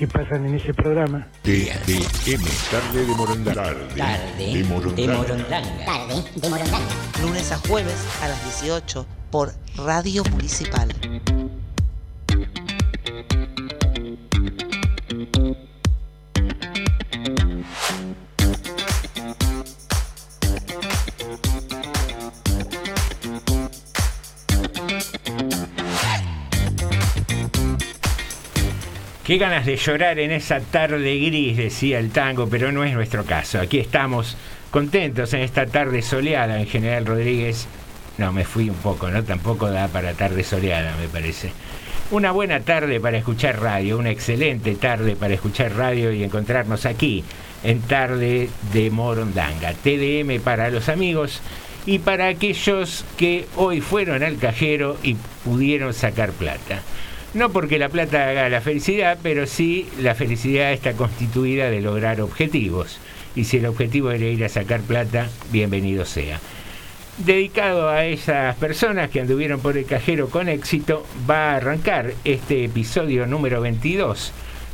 que pasan en ese programa. TDM, tarde de Morondanga. Tarde de Morondanga. Tarde de Morondanga. Lunes a jueves a las 18 por Radio Municipal. Qué ganas de llorar en esa tarde gris, decía el tango, pero no es nuestro caso. Aquí estamos contentos en esta tarde soleada en General Rodríguez. No, me fui un poco, ¿no? Tampoco da para tarde soleada, me parece. Una buena tarde para escuchar radio, una excelente tarde para escuchar radio y encontrarnos aquí en Tarde de Morondanga. TDM para los amigos y para aquellos que hoy fueron al cajero y pudieron sacar plata. No porque la plata haga la felicidad, pero sí la felicidad está constituida de lograr objetivos. Y si el objetivo era ir a sacar plata, bienvenido sea. Dedicado a esas personas que anduvieron por el cajero con éxito, va a arrancar este episodio número 22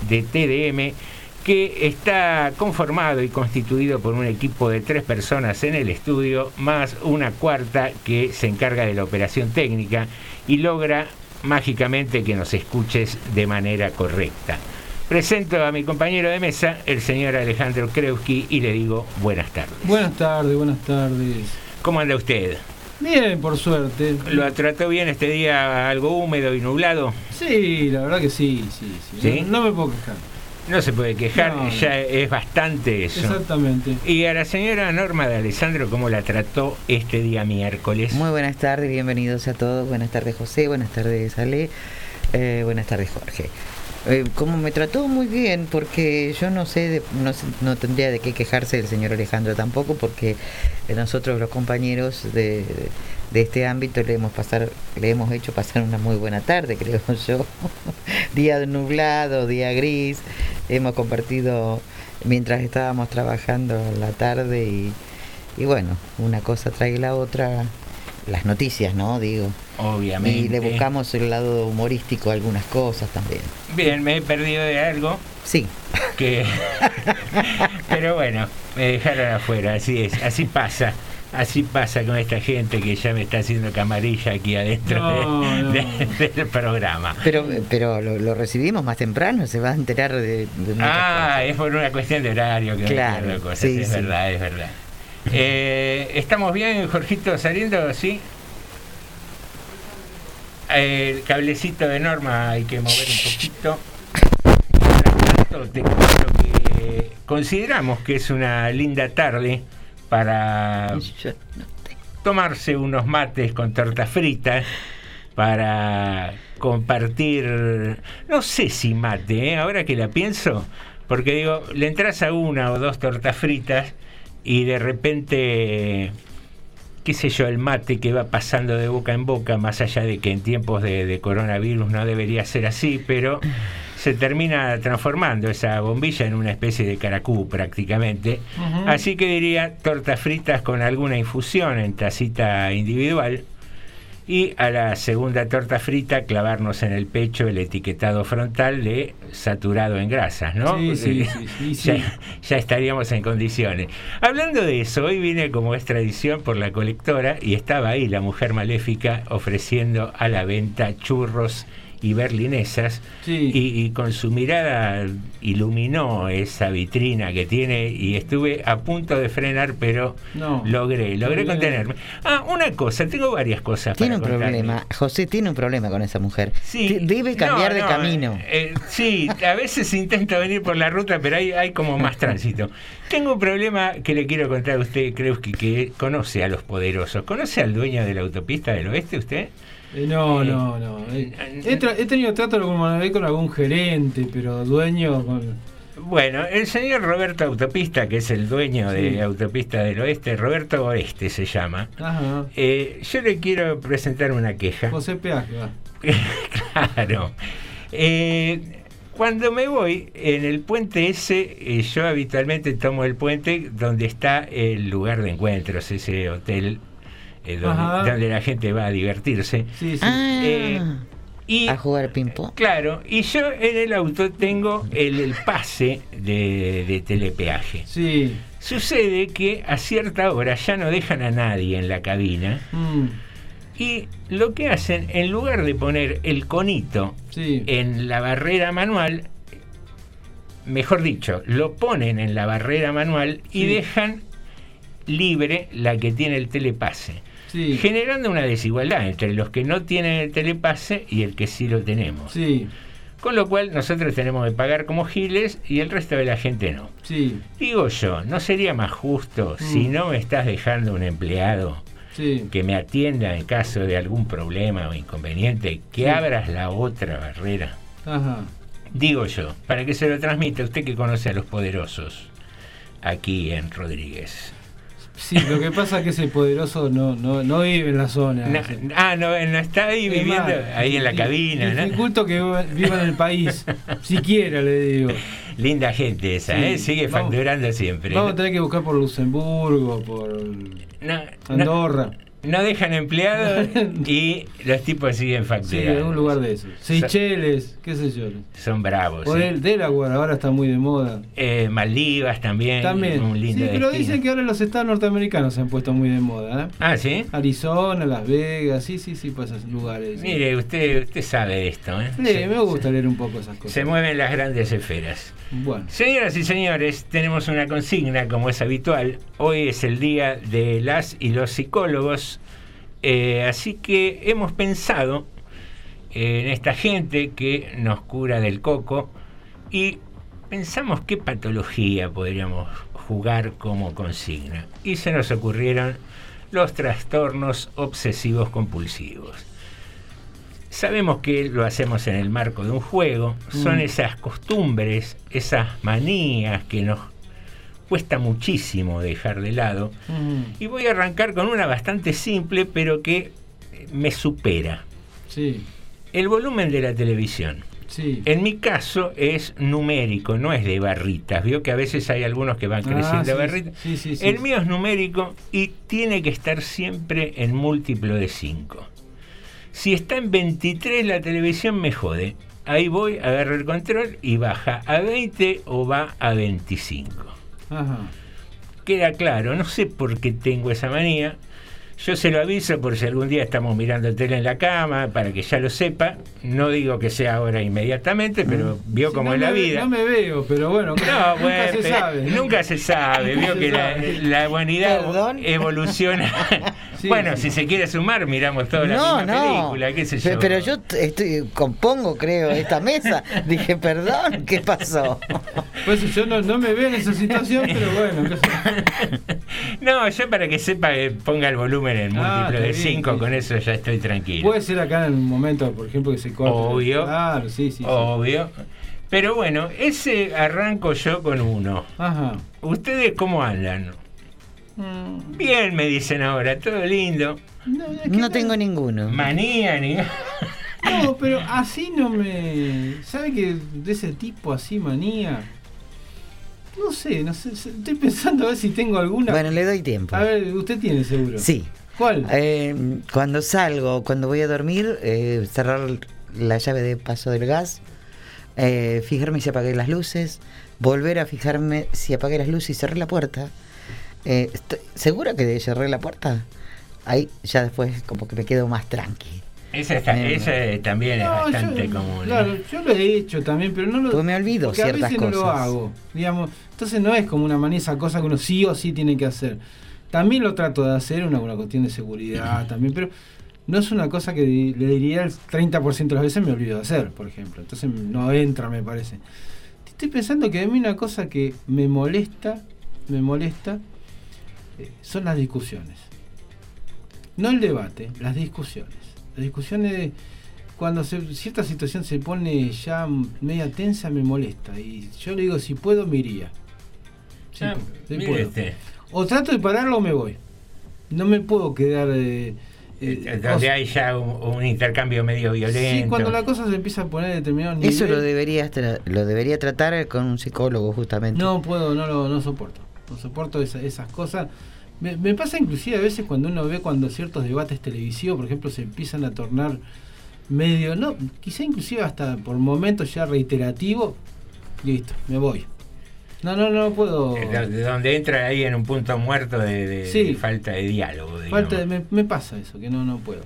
de TDM que está conformado y constituido por un equipo de tres personas en el estudio, más una cuarta que se encarga de la operación técnica y logra mágicamente que nos escuches de manera correcta. Presento a mi compañero de mesa, el señor Alejandro Kreuski, y le digo buenas tardes. Buenas tardes, buenas tardes. ¿Cómo anda usted? Bien, por suerte. ¿Lo trató bien este día algo húmedo y nublado? Sí, la verdad que sí, sí, sí. ¿Sí? No, no me puedo quejar. No se puede quejar, No, ya es bastante eso. Exactamente. Y a la señora Norma de Alessandro, ¿cómo la trató este día miércoles? Muy buenas tardes, bienvenidos a todos. Buenas tardes José, buenas tardes Ale, eh, buenas tardes Jorge. Eh, como me trató muy bien, porque yo no sé, de- no, no tendría de qué quejarse el señor Alejandro tampoco, porque eh, nosotros los compañeros de, de este ámbito le hemos pasar, le hemos hecho pasar una muy buena tarde, creo yo. día nublado, día gris, hemos compartido mientras estábamos trabajando la tarde y, y bueno, una cosa trae la otra, las noticias, ¿no? Digo. Obviamente. Y le buscamos el lado humorístico a algunas cosas también. Bien, me he perdido de algo. Sí. Que... Pero bueno, me dejaron afuera, así es, así pasa. Así pasa con esta gente que ya me está haciendo camarilla aquí adentro No, de- no. de- del programa. Pero, pero lo, lo recibimos más temprano, se va a enterar de, de Ah, es por una cuestión de horario que me Claro, pierdo cosas, sí, es sí. verdad, es verdad. Eh, ¿Estamos bien, Jorgito, saliendo? ¿Sí? El cablecito de norma hay que mover un poquito. Mientras tanto, te que consideramos que es una linda tarde para tomarse unos mates con tortas fritas, para compartir, no sé si mate, ¿eh? ahora que la pienso, porque digo, le entras a una o dos tortas fritas y de repente, qué sé yo, el mate que va pasando de boca en boca, más allá de que en tiempos de, de coronavirus no debería ser así, pero se termina transformando esa bombilla en una especie de caracú prácticamente. Así que diría tortas fritas con alguna infusión en tacita individual. Y a la segunda torta frita clavarnos en el pecho el etiquetado frontal de saturado en grasas, ¿no? Sí, sí, sí, sí, sí. ya, ya estaríamos en condiciones. Hablando de eso, hoy vine como es tradición por la colectora y estaba ahí la mujer maléfica ofreciendo a la venta churros y berlinesas Sí. y, y con su mirada iluminó esa vitrina que tiene y estuve a punto de frenar pero No. logré, logré contenerme. Ah, una cosa, tengo varias cosas Tiene un para contarle. problema, José tiene un problema con esa mujer. Sí, Debe cambiar no, de no, camino. eh, sí, a veces intento venir por la ruta, pero hay, hay como más tránsito. Tengo un problema que le quiero contar a usted, creo que, que conoce a los poderosos. ¿Conoce al dueño de la autopista del oeste usted? Eh, no, Eh, no, no. Eh, he, tra- he tenido trato vez con algún gerente, pero dueño con... Bueno, el señor Roberto Autopista, que es el dueño de. Autopista del Oeste, Roberto Oeste se llama, Ajá. eh, yo le quiero presentar una queja. José Peaje, claro. Eh, cuando me voy en el puente ese, eh, yo habitualmente tomo el puente donde está el lugar de encuentros, ese hotel eh, donde, la gente va a divertirse. Sí, sí. Ah, Eh, y, a jugar ping-pong. claro, y yo en el auto tengo el, el pase de, de telepeaje. Sí. Sucede que a cierta hora ya no dejan a nadie en la cabina. Mm, Y lo que hacen, en lugar de poner el conito sí. en la barrera manual, mejor dicho, lo ponen en la barrera manual y Sí. dejan libre la que tiene el telepase, Sí. generando una desigualdad entre los que no tienen el telepase y el que sí lo tenemos. Sí. Con lo cual nosotros tenemos que pagar como giles y el resto de la gente no. Sí. Digo yo, ¿no sería más justo si Mm. no me estás dejando un empleado Sí. que me atienda en caso de algún problema o inconveniente, que Sí. abras la otra barrera? Ajá. Digo yo, para que se lo transmita usted que conoce a los poderosos aquí en Rodríguez. Sí, lo que pasa es que ese poderoso no, no, no vive en la zona. No, ah, no, no está ahí Es viviendo, ahí en la cabina, ¿no? Dificulto que viva en el país, siquiera le digo. Linda gente esa, Sí, ¿eh? Sigue vamos- facturando siempre. Vamos a tener que buscar por Luxemburgo, por No, Andorra. No dejan empleados y los tipos siguen Sí, facturando. en un lugar de esos. Seychelles, qué sé yo. Son bravos. ¿eh? del Delaware, ahora está muy de moda. Eh, Maldivas también, También. un lindo sí, pero destino. dicen que ahora los estados norteamericanos se han puesto muy de moda. ¿eh? Ah, ¿sí? Arizona, Las Vegas, sí, sí, sí, pues esos lugares. sí. Mire, usted, usted sabe de esto, ¿eh? Sí, Se- me gusta leer un poco esas cosas. Se mueven las grandes esferas. Bueno, Señoras y señores, tenemos una consigna como es habitual. Hoy es el día de las y los psicólogos. Eh, así que hemos pensado en esta gente que nos cura del coco y pensamos qué patología podríamos jugar como consigna. Y se nos ocurrieron los trastornos obsesivos compulsivos. Sabemos que lo hacemos en el marco de un juego, son Mm. esas costumbres, esas manías que nos cuesta muchísimo dejar de lado. mm, Y voy a arrancar con una bastante simple, pero que eh, me supera. sí, El volumen de la televisión. sí. En mi caso es numérico, no es de barritas. Vio que a veces hay algunos que van Ah, creciendo sí, barritas. sí, el mío es numérico y tiene que estar siempre en múltiplo de 5. Si está en 23 la televisión me jode. Ahí voy, agarro el control y baja a 20 o va a 25. Ajá. queda claro, no sé por qué tengo esa manía. Yo se lo aviso por si algún día estamos mirando tele en la cama, para que ya lo sepa. No digo que sea ahora inmediatamente, pero vio Sí, como no es la vida. No me veo, pero bueno, No, nunca bueno, se sabe. nunca se sabe. Vio se que la, sabe. la humanidad evoluciona. Sí, bueno, sí. si se quiere sumar, miramos toda la No, misma no. película, qué sé yo. Pero yo estoy, compongo, creo, esta mesa. Dije, perdón, ¿qué pasó? Pues yo no, no me veo en esa situación, pero bueno. No, yo para que sepa que ponga el volumen en Ah, múltiplo de está bien, 5, sí. con eso ya estoy tranquilo. Puede ser acá en un momento, por ejemplo, que se corte. Obvio. Claro, sí, sí. sí. Obvio. Pero bueno, ese arranco yo con uno. Ajá. ¿Ustedes cómo andan? Mm, Bien, me dicen ahora, todo lindo. No tengo ninguno. Manía, ni. No, pero así no me. ¿Sabe que de ese tipo así manía? No sé, no sé. Estoy pensando a ver si tengo alguna. Bueno, le doy tiempo. A ver, usted tiene seguro. Sí. ¿Cuál? Eh, cuando salgo, cuando voy a dormir, eh, cerrar la llave de paso del gas, eh, fijarme si apagué las luces, volver a fijarme si apagué las luces y cerré la puerta. Eh, estoy- ¿Segura que cerré la puerta? Ahí ya después como que me quedo más tranqui. Esa, está- Eh, esa también es bastante yo- común. ¿eh? Claro, yo lo he hecho también, pero no lo. Pues me olvido a ciertas veces no lo cosas. hago. Digamos, entonces no es como una manía esa cosa que uno sí o sí tiene que hacer. También lo trato de hacer, una, una cuestión de seguridad también, pero no es una cosa que le diría el 30% de las veces me olvido de hacer, por ejemplo. Entonces no entra, me parece. Estoy pensando que a mí una cosa que me molesta, me molesta, eh, son las discusiones. No el debate, las discusiones. Las discusiones, cuando se- cierta situación se pone ya media tensa, me molesta. Y yo le digo, si puedo, me iría. Sí, sí mire puedo. usted. O trato de pararlo o me voy. No me puedo quedar... eh, eh, Donde o- hay ya un, un intercambio medio violento. Sí, cuando la cosa se empieza a poner a determinado nivel... Eso lo debería, tra- lo debería tratar con un psicólogo justamente. No puedo, no lo no soporto. No soporto esa- esas cosas. Me, me pasa inclusive a veces cuando uno ve cuando ciertos debates televisivos, por ejemplo, se empiezan a tornar medio, no, quizá inclusive hasta por momentos ya reiterativo, listo, me voy. No, no, no puedo. De- de donde entra ahí en un punto muerto de, de- Sí. de falta de diálogo. Falta de- me, me pasa eso, que no, no puedo.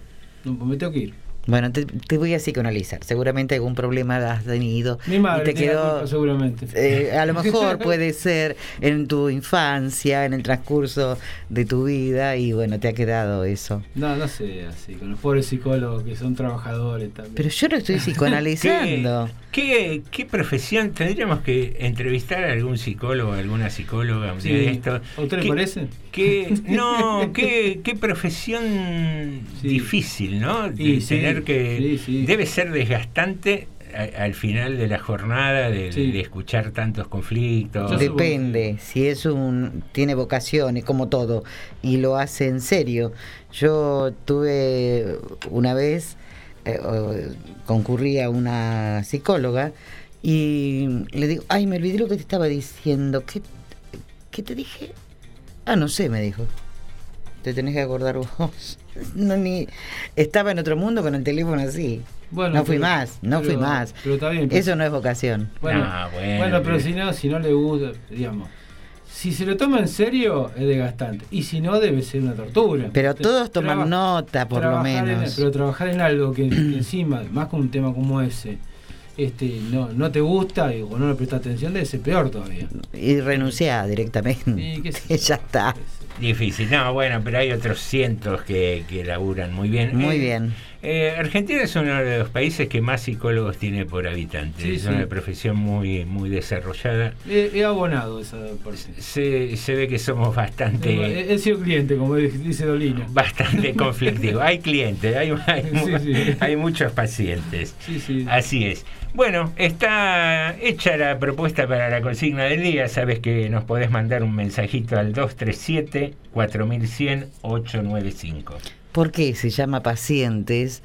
No, me tengo que ir. Bueno, te, te voy a psicoanalizar. Seguramente algún problema has tenido. Mi madre y te quedó. culpa, seguramente. eh, a lo mejor puede ser en tu infancia, en el transcurso de tu vida, y bueno, te ha quedado eso. No, no sé, así, con los pobres psicólogos que son trabajadores también. Pero yo lo estoy psicoanalizando. ¿Qué, qué profesión? Tendríamos que entrevistar a algún psicólogo, alguna psicóloga Sí. día de esto. ¿A usted le ¿Qué- parece? Qué- no, qué, qué profesión difícil, ¿no? De sí, tener que. sí, sí. Debe ser desgastante a- al final de la jornada de, Sí. de escuchar tantos conflictos. Depende, si es un tiene vocaciones como todo y lo hace en serio. Yo tuve una vez eh, concurrí a una psicóloga y le digo, "Ay, me olvidé lo que te estaba diciendo. ¿Qué qué te dije?" Ah, no sé, me dijo. Te tenés que acordar vos. No ni estaba en otro mundo con el teléfono así. Bueno, no fui pero- más, no fui más. pero está bien, Eso no es vocación. Bueno, Ah, bueno, bueno, pero si no, si no le gusta, digamos, si se lo toma en serio es desgastante y si no debe ser una tortura. Pero todos toman traba- nota, por lo en- menos. pero trabajar en algo que, que encima, más con un tema como ese, este, no, no te gusta y, o no le prestas atención, debe ser peor todavía. Y renunciar directamente. Y qué sé ya está. Difícil, no, bueno, pero hay otros cientos que, que laburan muy bien. Muy Eh, bien. Eh, Argentina es uno de los países que más psicólogos tiene por habitante. Sí, es sí. una profesión muy, muy desarrollada. He, he abonado esa parte. Se, se ve que somos bastante, He, he sido cliente, como dice Dolina. bastante conflictivos. Hay clientes, hay, hay, mu- Sí, sí. hay muchos pacientes. Sí, sí. Así es. Bueno, está hecha la propuesta para la consigna del día. Sabes que nos podés mandar un mensajito al 237 4100 895. ¿Por qué se llama pacientes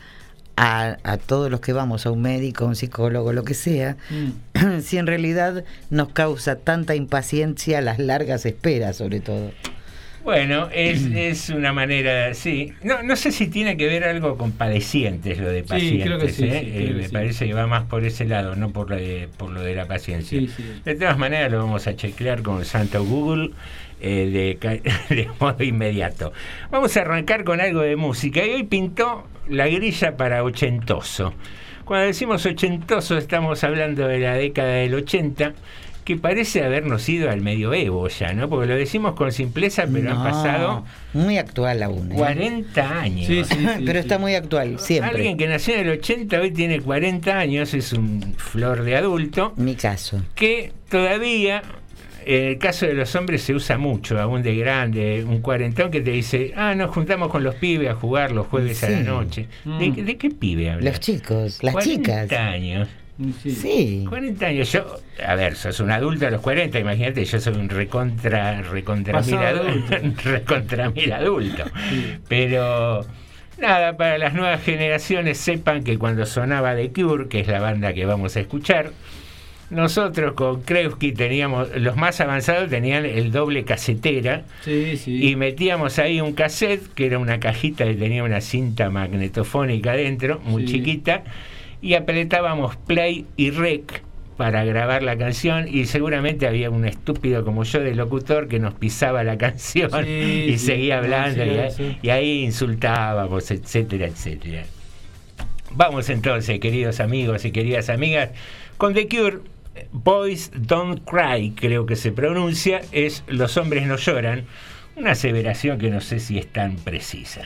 a, a todos los que vamos a un médico, un psicólogo, lo que sea? Mm. si en realidad nos causa tanta impaciencia las largas esperas, sobre todo. Bueno, es, es una manera, sí. No, no sé si tiene que ver algo con padecientes lo de Sí, pacientes. creo que sí, ¿eh? sí, Eh, que me sí. parece que va más por ese lado, no por, la de- por lo de la paciencia. Sí, sí. De todas maneras lo vamos a chequear con el santo Google eh, de, modo inmediato. Vamos a arrancar con algo de música y hoy pintó la grilla para ochentoso. Cuando decimos ochentoso estamos hablando de la década del 80 que parece habernos ido al medioevo ya, ¿no? Porque lo decimos con simpleza, pero han pasado Muy actual aún. ¿eh? 40 años. Pero está muy actual, siempre. Alguien que nació en el 80 hoy tiene 40 años, es un flor de adulto. Mi caso. Que todavía, en el caso de los hombres, se usa mucho, aún de grande, un cuarentón que te dice, ah, nos juntamos con los pibes a jugar los jueves a la Sí. noche. ¿De, Mm. de qué pibe hablas? Los chicos, las 40 chicas. años. Sí. 40 años. Yo, a ver, sos un adulto a los 40, imagínate, yo soy un recontra, recontra mil adulto. recontra mil adulto. Pero nada, para las nuevas generaciones sepan que cuando sonaba The Cure, que es la banda que vamos a escuchar, nosotros con Kreuzky teníamos, los más avanzados tenían el doble casetera Sí, sí. y metíamos ahí un cassette que era una cajita que tenía una cinta magnetofónica dentro, muy Sí. chiquita, y apretábamos play y rec para grabar la canción y seguramente había un estúpido como yo de locutor que nos pisaba la canción Sí, y sí. seguía hablando Sí, y, y ahí insultábamos, etcétera, etcétera. Vamos entonces, queridos amigos y queridas amigas, con The Cure. Boys Don't Cry, creo que se pronuncia, es Los hombres no lloran, una aseveración que no sé si es tan precisa.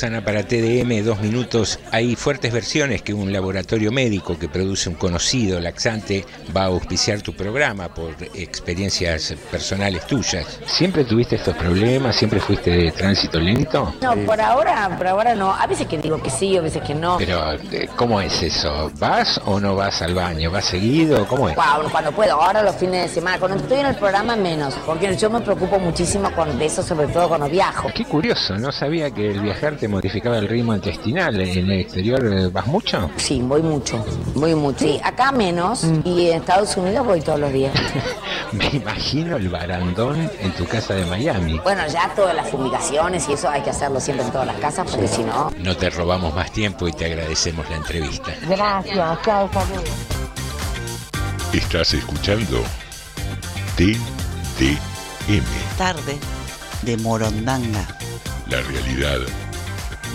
Susana, para TDM, dos minutos. Hay fuertes versiones que un laboratorio médico que produce un conocido laxante va a auspiciar tu programa por experiencias personales tuyas. ¿Siempre tuviste estos problemas? ¿Siempre fuiste de tránsito lento? No, por ahora, por ahora no. A veces que digo que sí, a veces que no. Pero, eh, ¿cómo es eso? ¿Vas o no vas al baño? ¿Vas seguido? ¿Cómo es? Cuando puedo, ahora los fines de semana. Cuando estoy en el programa menos, porque yo me preocupo muchísimo con de eso, sobre todo cuando viajo. Qué curioso, no sabía que el viajar te modificaba el ritmo intestinal. ¿En el exterior eh, vas mucho? Sí, voy mucho, voy mucho. Sí, acá menos y en Estados Unidos voy todos los días. Me imagino el barandón en tu casa de Miami. Bueno, ya todas las fumigaciones y eso hay que hacerlo siempre en todas las casas porque si no... No te robamos más tiempo y te agradecemos la entrevista. Gracias, chao, hasta luego. Estás escuchando TDM, Tarde de Morondanga. la realidad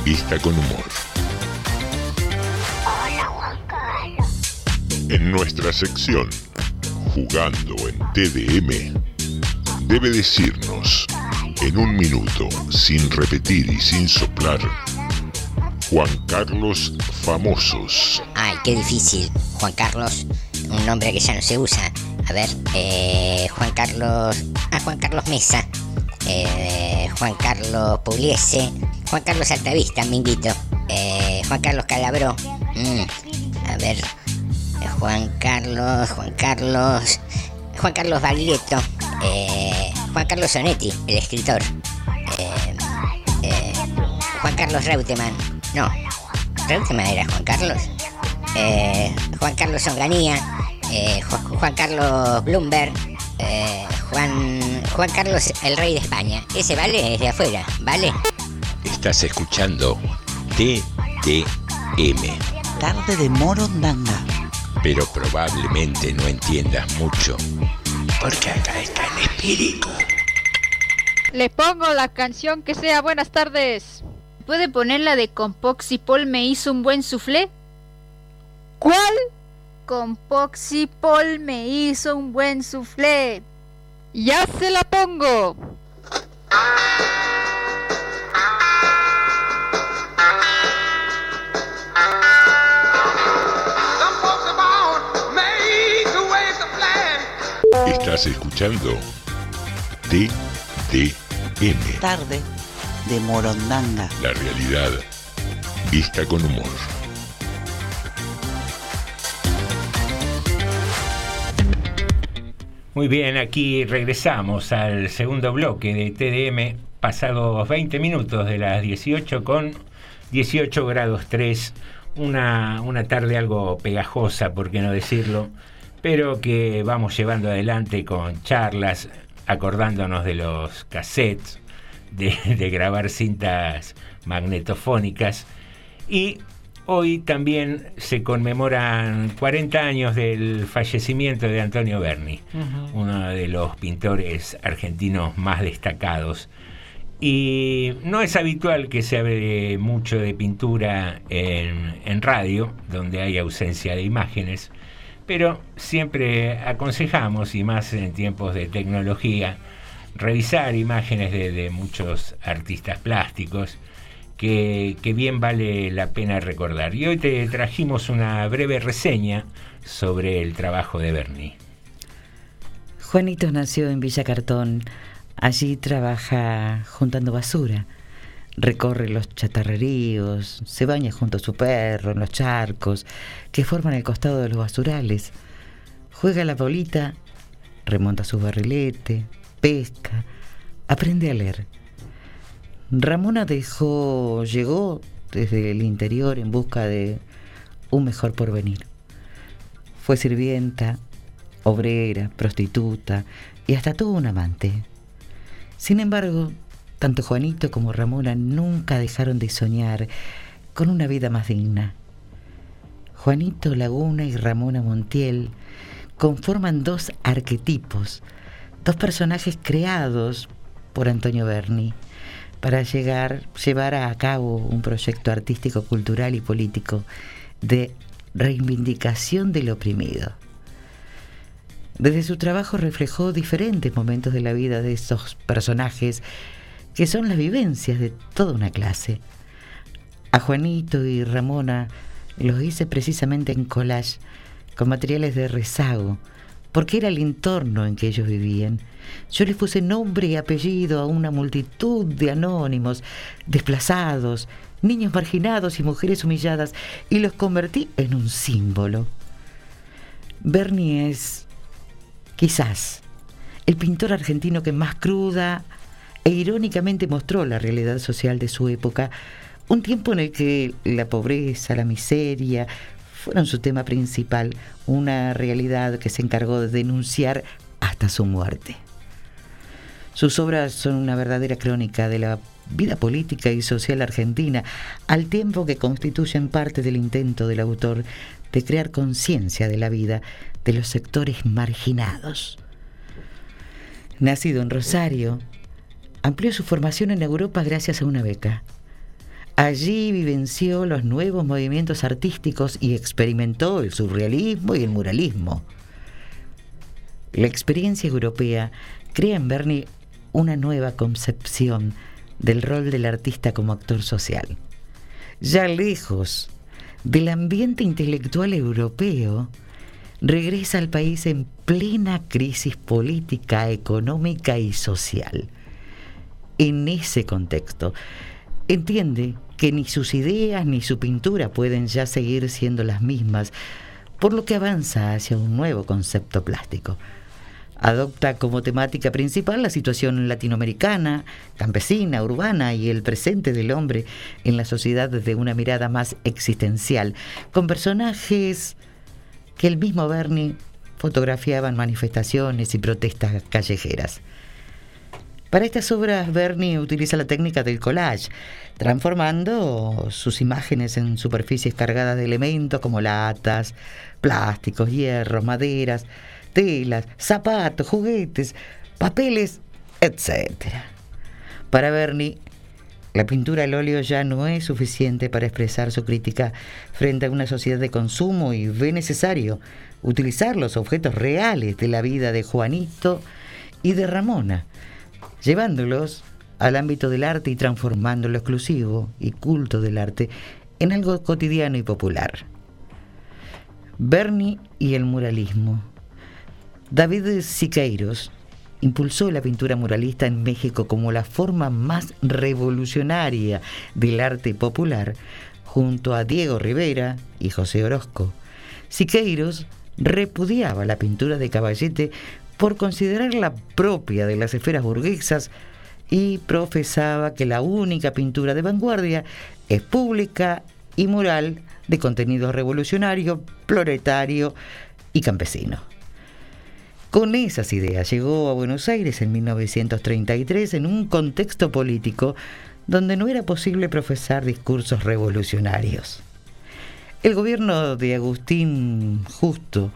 vista con humor. En nuestra sección Jugando en TDM, debe decirnos en un minuto, sin repetir y sin soplar, Juan Carlos Famosos. Ay, qué difícil. Juan Carlos, un nombre que ya no se usa. A ver, eh, Juan Carlos. Ah, Juan Carlos Mesa. Eh, Juan Carlos Pugliese. Juan Carlos Altavista, Minguito. Eh, Juan Carlos Calabró. Mm, a ver. Juan Carlos, Juan Carlos. Juan Carlos Baglietto. Eh, Juan Carlos Sonetti, el escritor. Eh, eh, Juan Carlos Reutemann. No, Reutemann era Juan Carlos. Eh, Juan Carlos Onganía. eh, Ju- Juan Carlos Bloomberg. eh, Juan, Juan Carlos, el rey de España. Ese vale es de afuera, ¿vale? Estás escuchando TDM, Tarde de Morondanga. Pero probablemente no entiendas mucho, porque acá está el espíritu. Le pongo la canción que sea buenas tardes. ¿Puede poner la de Compoxy Paul me hizo un buen soufflé? ¿Cuál? Compoxy Paul me hizo un buen soufflé. Ya se la pongo. Estás escuchando TDM, Tarde de Morondanga. la realidad vista con humor. Muy bien, aquí regresamos al segundo bloque de TDM, pasados 20 minutos de las 18 con 18 grados 3, una, una tarde algo pegajosa, por qué no decirlo, pero que vamos llevando adelante con charlas, acordándonos de los cassettes, de, de grabar cintas magnetofónicas. Y Hoy también se conmemoran 40 años del fallecimiento de Antonio Berni, uno de los pintores argentinos más destacados. Y no es habitual que se hable mucho de pintura en, en radio, donde hay ausencia de imágenes, pero siempre aconsejamos, y más en tiempos de tecnología, revisar imágenes de, muchos artistas plásticos que, bien vale la pena recordar. Y hoy te trajimos una breve reseña sobre el trabajo de Berni. Juanito nació en Villa Cartón. Allí trabaja juntando basura. Recorre los chatarreríos, se baña junto a su perro en los charcos que forman el costado de los basurales. Juega la bolita, remonta su barrilete, pesca, aprende a leer. Ramona dejó, llegó desde el interior en busca de un mejor porvenir. Fue sirvienta, obrera, prostituta y hasta tuvo un amante. Sin embargo, tanto Juanito como Ramona nunca dejaron de soñar con una vida más digna. Juanito Laguna y Ramona Montiel conforman dos arquetipos, dos personajes creados por Antonio Berni para llegar, llevar a cabo un proyecto artístico, cultural y político de reivindicación del oprimido. Desde su trabajo reflejó diferentes momentos de la vida de esos personajes que son las vivencias de toda una clase. A Juanito y Ramona los hice precisamente en collage, con materiales de rezago, porque era el entorno en que ellos vivían. Yo les puse nombre y apellido a una multitud de anónimos, desplazados, niños marginados y mujeres humilladas, y los convertí en un símbolo. Bernie es, quizás, el pintor argentino que más cruda e irónicamente mostró la realidad social de su época, un tiempo en el que la pobreza, la miseria, fueron su tema principal, una realidad que se encargó de denunciar hasta su muerte. Sus obras son una verdadera crónica de la vida política y social argentina, al tiempo que constituyen parte del intento del autor de crear conciencia de la vida, de los sectores marginados. Nacido en Rosario, amplió su formación en Europa gracias a una beca. Allí vivenció los nuevos movimientos artísticos y experimentó el surrealismo y el muralismo. La experiencia europea crea en Bernie una nueva concepción del rol del artista como actor social. Ya lejos del ambiente intelectual europeo, regresa al país en plena crisis política, económica y social. En ese contexto, entiende que ni sus ideas ni su pintura pueden ya seguir siendo las mismas, por lo que avanza hacia un nuevo concepto plástico. Adopta como temática principal la situación latinoamericana, campesina, urbana y el presente del hombre en la sociedad desde una mirada más existencial, con personajes que el mismo Bernie fotografiaba en manifestaciones y protestas callejeras. Para estas obras, Bernie utiliza la técnica del collage, transformando sus imágenes en superficies cargadas de elementos como latas, plásticos, hierros, maderas, telas, zapatos, juguetes, papeles, etc. Para Bernie, la pintura al óleo ya no es suficiente para expresar su crítica frente a una sociedad de consumo y ve necesario utilizar los objetos reales de la vida de Juanito y de Ramona, llevándolos al ámbito del arte y transformando lo exclusivo y culto del arte en algo cotidiano y popular. Bernie y el muralismo. David Siqueiros impulsó la pintura muralista en México como la forma más revolucionaria del arte popular, junto a Diego Rivera y José Orozco. Siqueiros repudiaba la pintura de Caballete por considerarla propia de las esferas burguesas y profesaba que la única pintura de vanguardia es pública y moral de contenido revolucionario, proletario y campesino. Con esas ideas llegó a Buenos Aires en 1933 en un contexto político donde no era posible profesar discursos revolucionarios. El gobierno de Agustín Justo,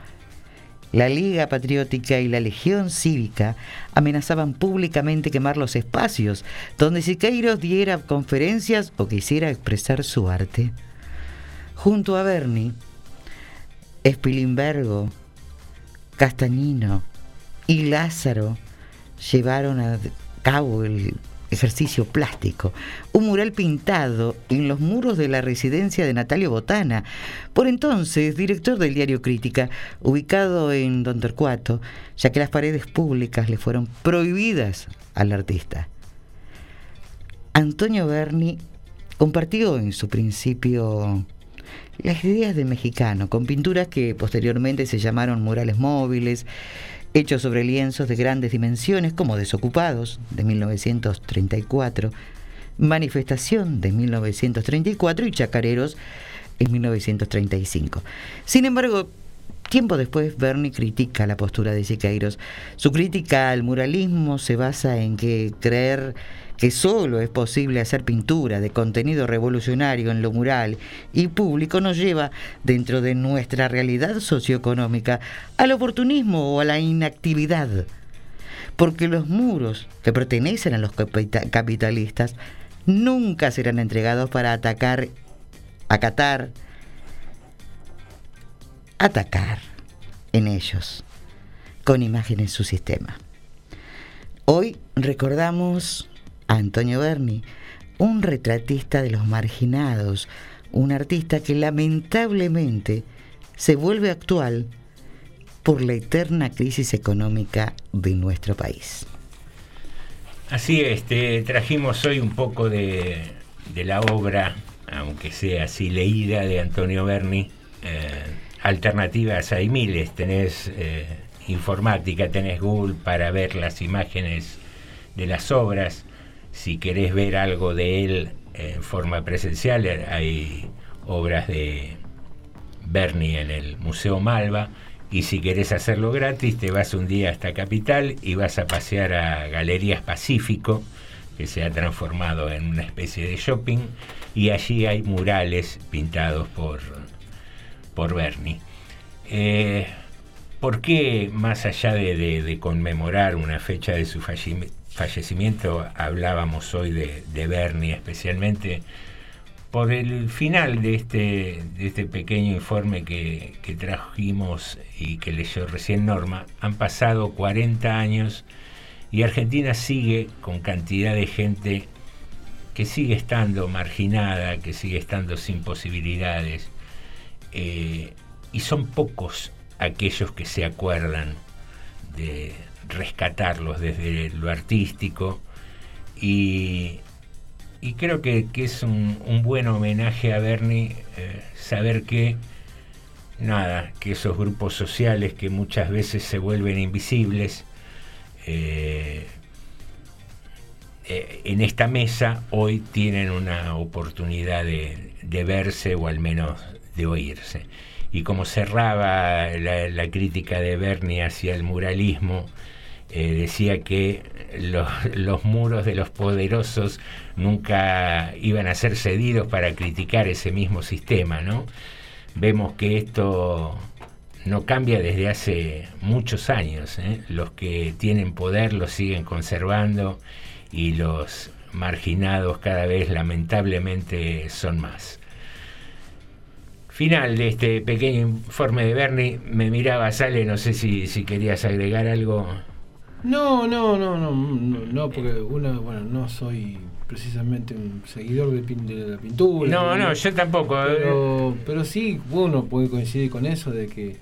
la Liga Patriótica y la Legión Cívica amenazaban públicamente quemar los espacios donde Siqueiros diera conferencias o quisiera expresar su arte. Junto a Berni, Spilimbergo, Castañino y Lázaro llevaron a cabo el ejercicio plástico, un mural pintado en los muros de la residencia de Natalio Botana, por entonces director del diario Crítica, ubicado en Don Torcuato, ya que las paredes públicas le fueron prohibidas al artista. Antonio Berni compartió en su principio las ideas del mexicano, con pinturas que posteriormente se llamaron murales móviles, hechos sobre lienzos de grandes dimensiones como Desocupados de 1934, Manifestación de 1934 y Chacareros en 1935. Sin embargo, tiempo después Bernie critica la postura de Siqueiros. Su crítica al muralismo se basa en que creer que solo es posible hacer pintura de contenido revolucionario en lo mural y público nos lleva, dentro de nuestra realidad socioeconómica, al oportunismo o a la inactividad. Porque los muros que pertenecen a los capita- capitalistas nunca serán entregados para atacar, acatar, atacar en ellos, con imágenes su sistema. Hoy recordamos Antonio Berni, un retratista de los marginados, un artista que lamentablemente se vuelve actual por la eterna crisis económica de nuestro país. Así es, trajimos hoy un poco de, de la obra, aunque sea así leída, de Antonio Berni. Eh, alternativas hay miles, tenés eh, informática, tenés Google para ver las imágenes de las obras. Si querés ver algo de él en forma presencial, hay obras de Berni en el Museo Malva. Y si querés hacerlo gratis, te vas un día hasta Capital y vas a pasear a Galerías Pacífico, que se ha transformado en una especie de shopping, y allí hay murales pintados por, por Berni. Eh, ¿por qué más allá de, de- conmemorar una fecha de su fallecimiento, hablábamos hoy de, de Bernie especialmente? Por el final de este, de este pequeño informe que, que trajimos y que leyó recién Norma, han pasado 40 años y Argentina sigue con cantidad de gente que sigue estando marginada, que sigue estando sin posibilidades, eh, y son pocos aquellos que se acuerdan de rescatarlos desde lo artístico y, y creo que, que es un, un buen homenaje a Bernie eh, saber que nada, que esos grupos sociales que muchas veces se vuelven invisibles eh, eh, en esta mesa hoy tienen una oportunidad de, de verse o al menos de oírse. Y como cerraba la, la crítica de Bernie hacia el muralismo, eh, decía que los, muros de los poderosos nunca iban a ser cedidos para criticar ese mismo sistema, ¿no? Vemos que esto no cambia desde hace muchos años. ¿eh? Los que tienen poder lo siguen conservando y los marginados cada vez lamentablemente son más. Final de este pequeño informe de Bernie. Me miraba, Sale, no sé si, si querías agregar algo. No, no, no, no, no, porque uno, bueno, no soy precisamente un seguidor de, pin- de la pintura. No, no, yo tampoco. eh. Pero, pero sí, uno puede coincidir con eso, de que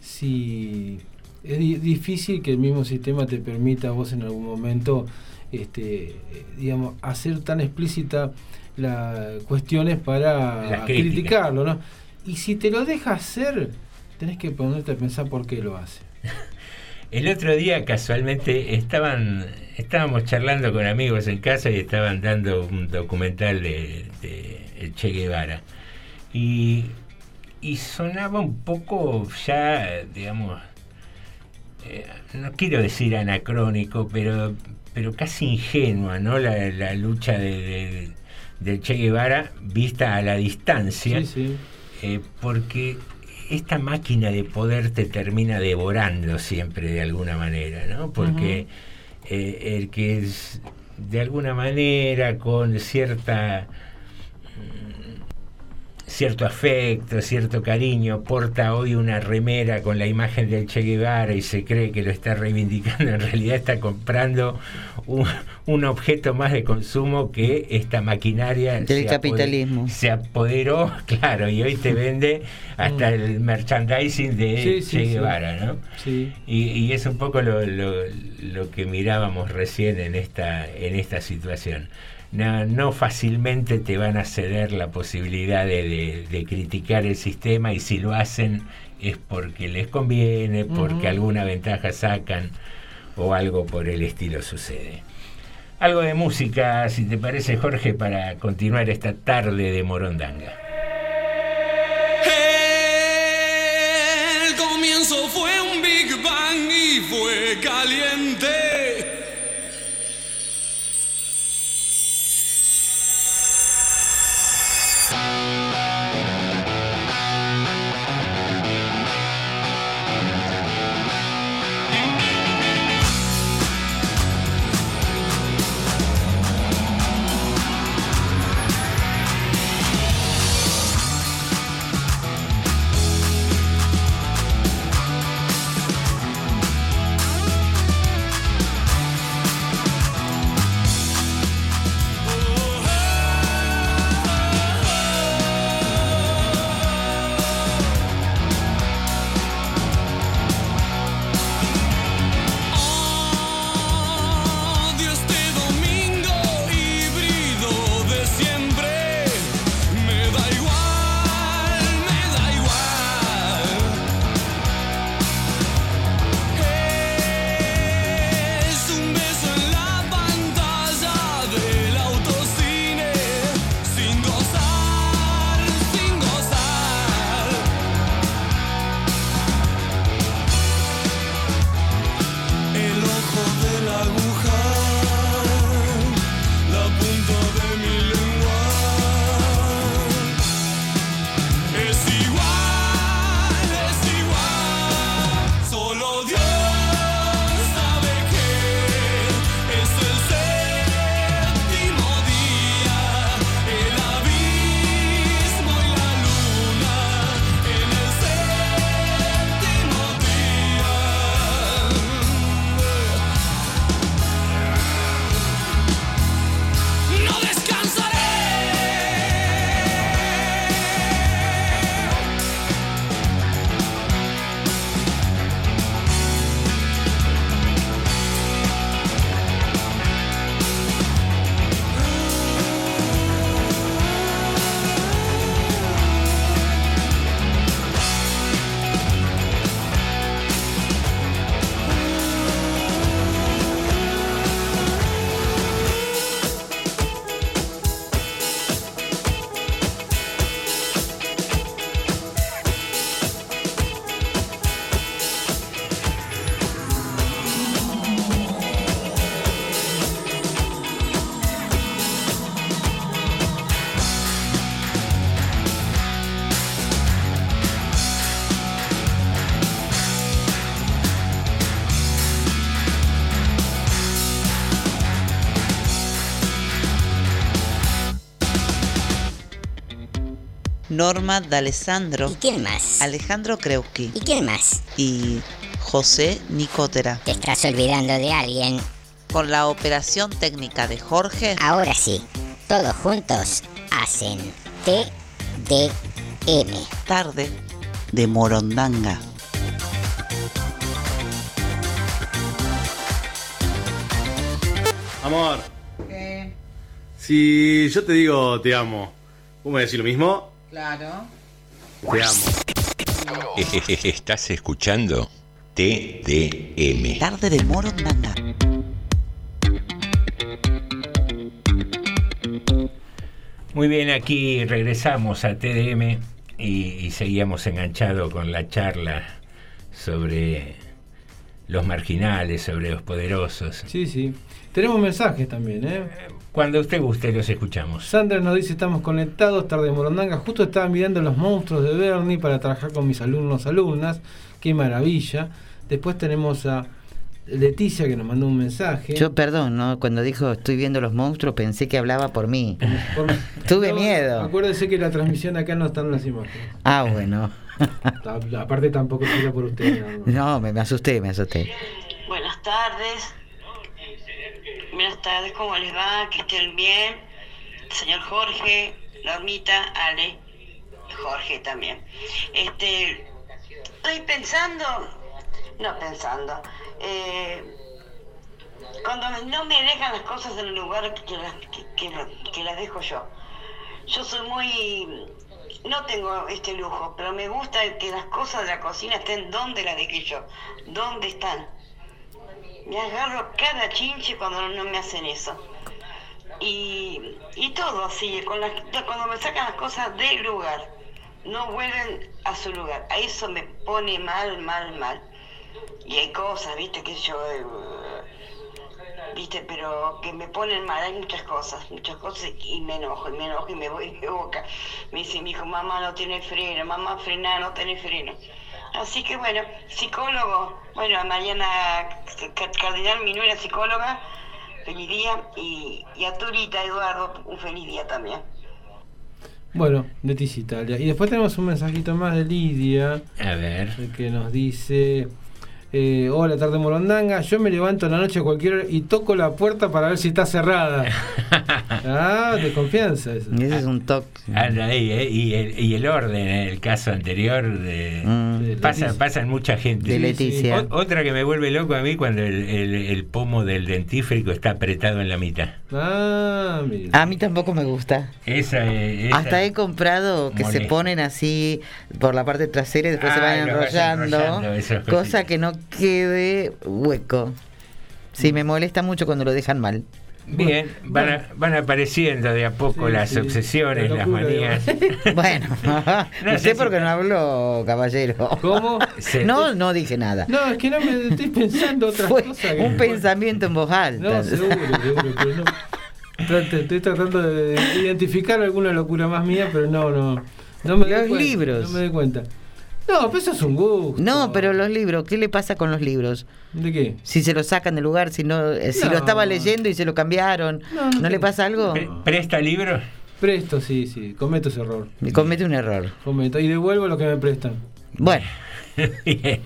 si es di- difícil que el mismo sistema te permita a vos en algún momento, este, digamos, hacer tan explícita las cuestiones para criticarlo, ¿no? Y si te lo deja hacer, tenés que ponerte a pensar por qué lo hace. El otro día casualmente estaban estábamos charlando con amigos en casa y estaban dando un documental de, Che Guevara. Y, y sonaba un poco ya digamos eh, no quiero decir anacrónico pero pero casi ingenua no la, la lucha de, Che Guevara vista a la distancia. Sí, sí. eh, porque esta máquina de poder te termina devorando siempre de alguna manera, ¿no? Porque eh, el que es de alguna manera con cierta cierto afecto, cierto cariño, porta hoy una remera con la imagen del Che Guevara y se cree que lo está reivindicando, en realidad está comprando un, un objeto más de consumo que esta maquinaria Del se capitalismo. se apoderó, claro, y hoy te vende hasta el merchandising de Mm. Sí, sí, Che sí. Guevara, ¿no? Sí. Y, y es un poco lo, lo- lo que mirábamos recién en esta, en esta situación. No, no fácilmente te van a ceder la posibilidad de, de- de criticar el sistema y si lo hacen es porque les conviene, porque alguna ventaja sacan o algo por el estilo sucede. Algo de música, si te parece Jorge, para continuar esta tarde de Morondanga. El comienzo fue un Big Bang y fue caliente. Norma D'Alessandro. ¿Y quién más? Alejandro Kreuski. ¿Y quién más? Y José Nicotera. Te estás olvidando de alguien. Con la operación técnica de Jorge. Ahora sí, todos juntos hacen TDM. Tarde de Morondanga. Amor. Si yo te digo te amo, ¿vos me decís lo mismo? Claro. Te amo. Estás escuchando TDM. Tarde de Morondanga. Muy bien, aquí regresamos a TDM y, y seguíamos enganchados con la charla sobre los marginales, sobre los poderosos. Sí, sí. Tenemos mensajes también, ¿eh? Cuando usted guste, los escuchamos. Sandra nos dice, estamos conectados, tarde de Morondanga. Justo estaba mirando los monstruos de Bernie para trabajar con mis alumnos, alumnas. Qué maravilla. Después tenemos a Leticia que nos mandó un mensaje. Yo, perdón, ¿no? cuando dijo estoy viendo los monstruos pensé que hablaba por mí. Por- Tuve No, miedo. Acuérdese que la transmisión acá no están las imágenes. Ah, bueno. Aparte tampoco sería por usted. No, me, me asusté, me asusté. Buenas tardes. Buenas tardes, ¿cómo les va? Que estén bien. Señor Jorge, Normita, Ale, Jorge también. Este, estoy pensando, no pensando, eh, cuando no me dejan las cosas en el lugar que las, que, que- las dejo yo. Yo soy muy, no tengo este lujo, pero me gusta que las cosas de la cocina estén donde las dejé yo, donde están. Me agarro cada chinche cuando no, me hacen eso. Y, y todo así, con las, cuando me sacan las cosas del lugar, no vuelven a su lugar. A eso me pone mal, mal, mal. Y hay cosas, viste, que yo... eh, viste, pero que me ponen mal, hay muchas cosas, muchas cosas y me enojo, y me enojo y me voy de boca. Me dice mi hijo, mamá no tiene freno, mamá frena, no tiene freno. Así que bueno, psicólogo, bueno, a Mariana Ca- Cardinal, mi nuera psicóloga, feliz día, y, y a Turita Eduardo, un feliz día también. Bueno, Leticia Italia. Y después tenemos un mensajito más de Lidia. A ver. Que nos dice... eh, Hola, tarde Morondanga. Yo me levanto en la noche a cualquier hora y toco la puerta para ver si está cerrada. ah, de confianza eso. Ese es un toque. Anda ahí, ¿eh? y, el, y el orden, en el caso anterior, de, Mm. pasa, pasan mucha gente. De Leticia. O- otra que me vuelve loco a mí cuando el, el- el pomo del dentífrico está apretado en la mitad. Ah, mira. A mí tampoco me gusta. Esa, eh, esa- Hasta he comprado que se ponen así por la parte trasera y después se Ah, van enrollando, enrollando, cosa que no quede hueco. Sí, me molesta mucho cuando lo dejan mal. Bien, van, a- van apareciendo de a poco Sí, las sí, obsesiones, la las manías. Bueno, No no sé por qué no habló, caballero. ¿Cómo? No, no dije nada. No, es que no me estoy pensando otras Fue cosas. un pensamiento en voz alta. No, seguro, seguro, pero no. Trate- Estoy tratando de identificar alguna locura más mía, pero no, no. No me doy Los cuenta, libros. No me doy cuenta. No, pero eso es un gusto. No, pero los libros, ¿qué le pasa con los libros? ¿De qué? Si se lo sacan del lugar, si no, eh, si No. lo estaba leyendo y se lo cambiaron, No, ¿no, no le pasa algo? Pre- ¿Presta libros? Presto, sí, sí. Cometo ese error. Me comete un error. Cometo. Y devuelvo lo que me prestan. Bueno. Bien.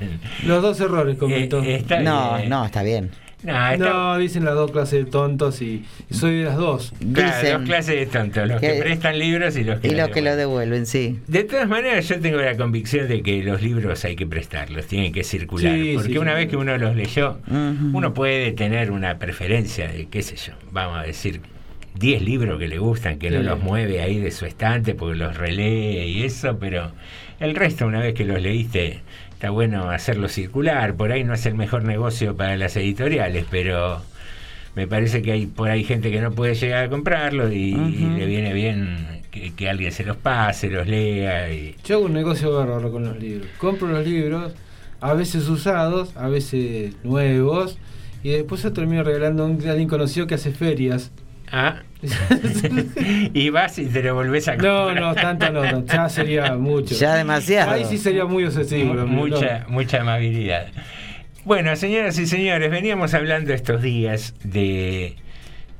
Los dos errores cometo. Eh, está No, bien. no, está bien. No, está- No, dicen las dos clases de tontos y, y soy de las dos. Claro, Dicen dos clases de tontos, los que, que- prestan libros y los que Y los los que lo devuelven. sí. De todas maneras, yo tengo la convicción de que los libros hay que prestarlos, tienen que circular. Sí, porque sí, una sí. vez que uno los leyó, uno puede tener una preferencia de, qué sé yo, vamos a decir, 10 libros que le gustan, que no los mueve ahí de su estante porque los relee y eso, pero el resto, una vez que los leíste, está bueno hacerlo circular. Por ahí no es el mejor negocio para las editoriales, pero me parece que hay por ahí gente que no puede llegar a comprarlo y, le viene bien que, que alguien se los pase, los lea y Yo hago un negocio bárbaro con los libros. Compro los libros, a veces usados, a veces nuevos, y después se termino regalando a un- a alguien conocido que hace ferias. Ah. y vas y te lo volvés a No, comprar. no, tanto no, no, ya sería mucho. Ya demasiado. Ahí sí sería muy obsesivo. Mucha, mucha amabilidad. Bueno, señoras y señores, veníamos hablando estos días de,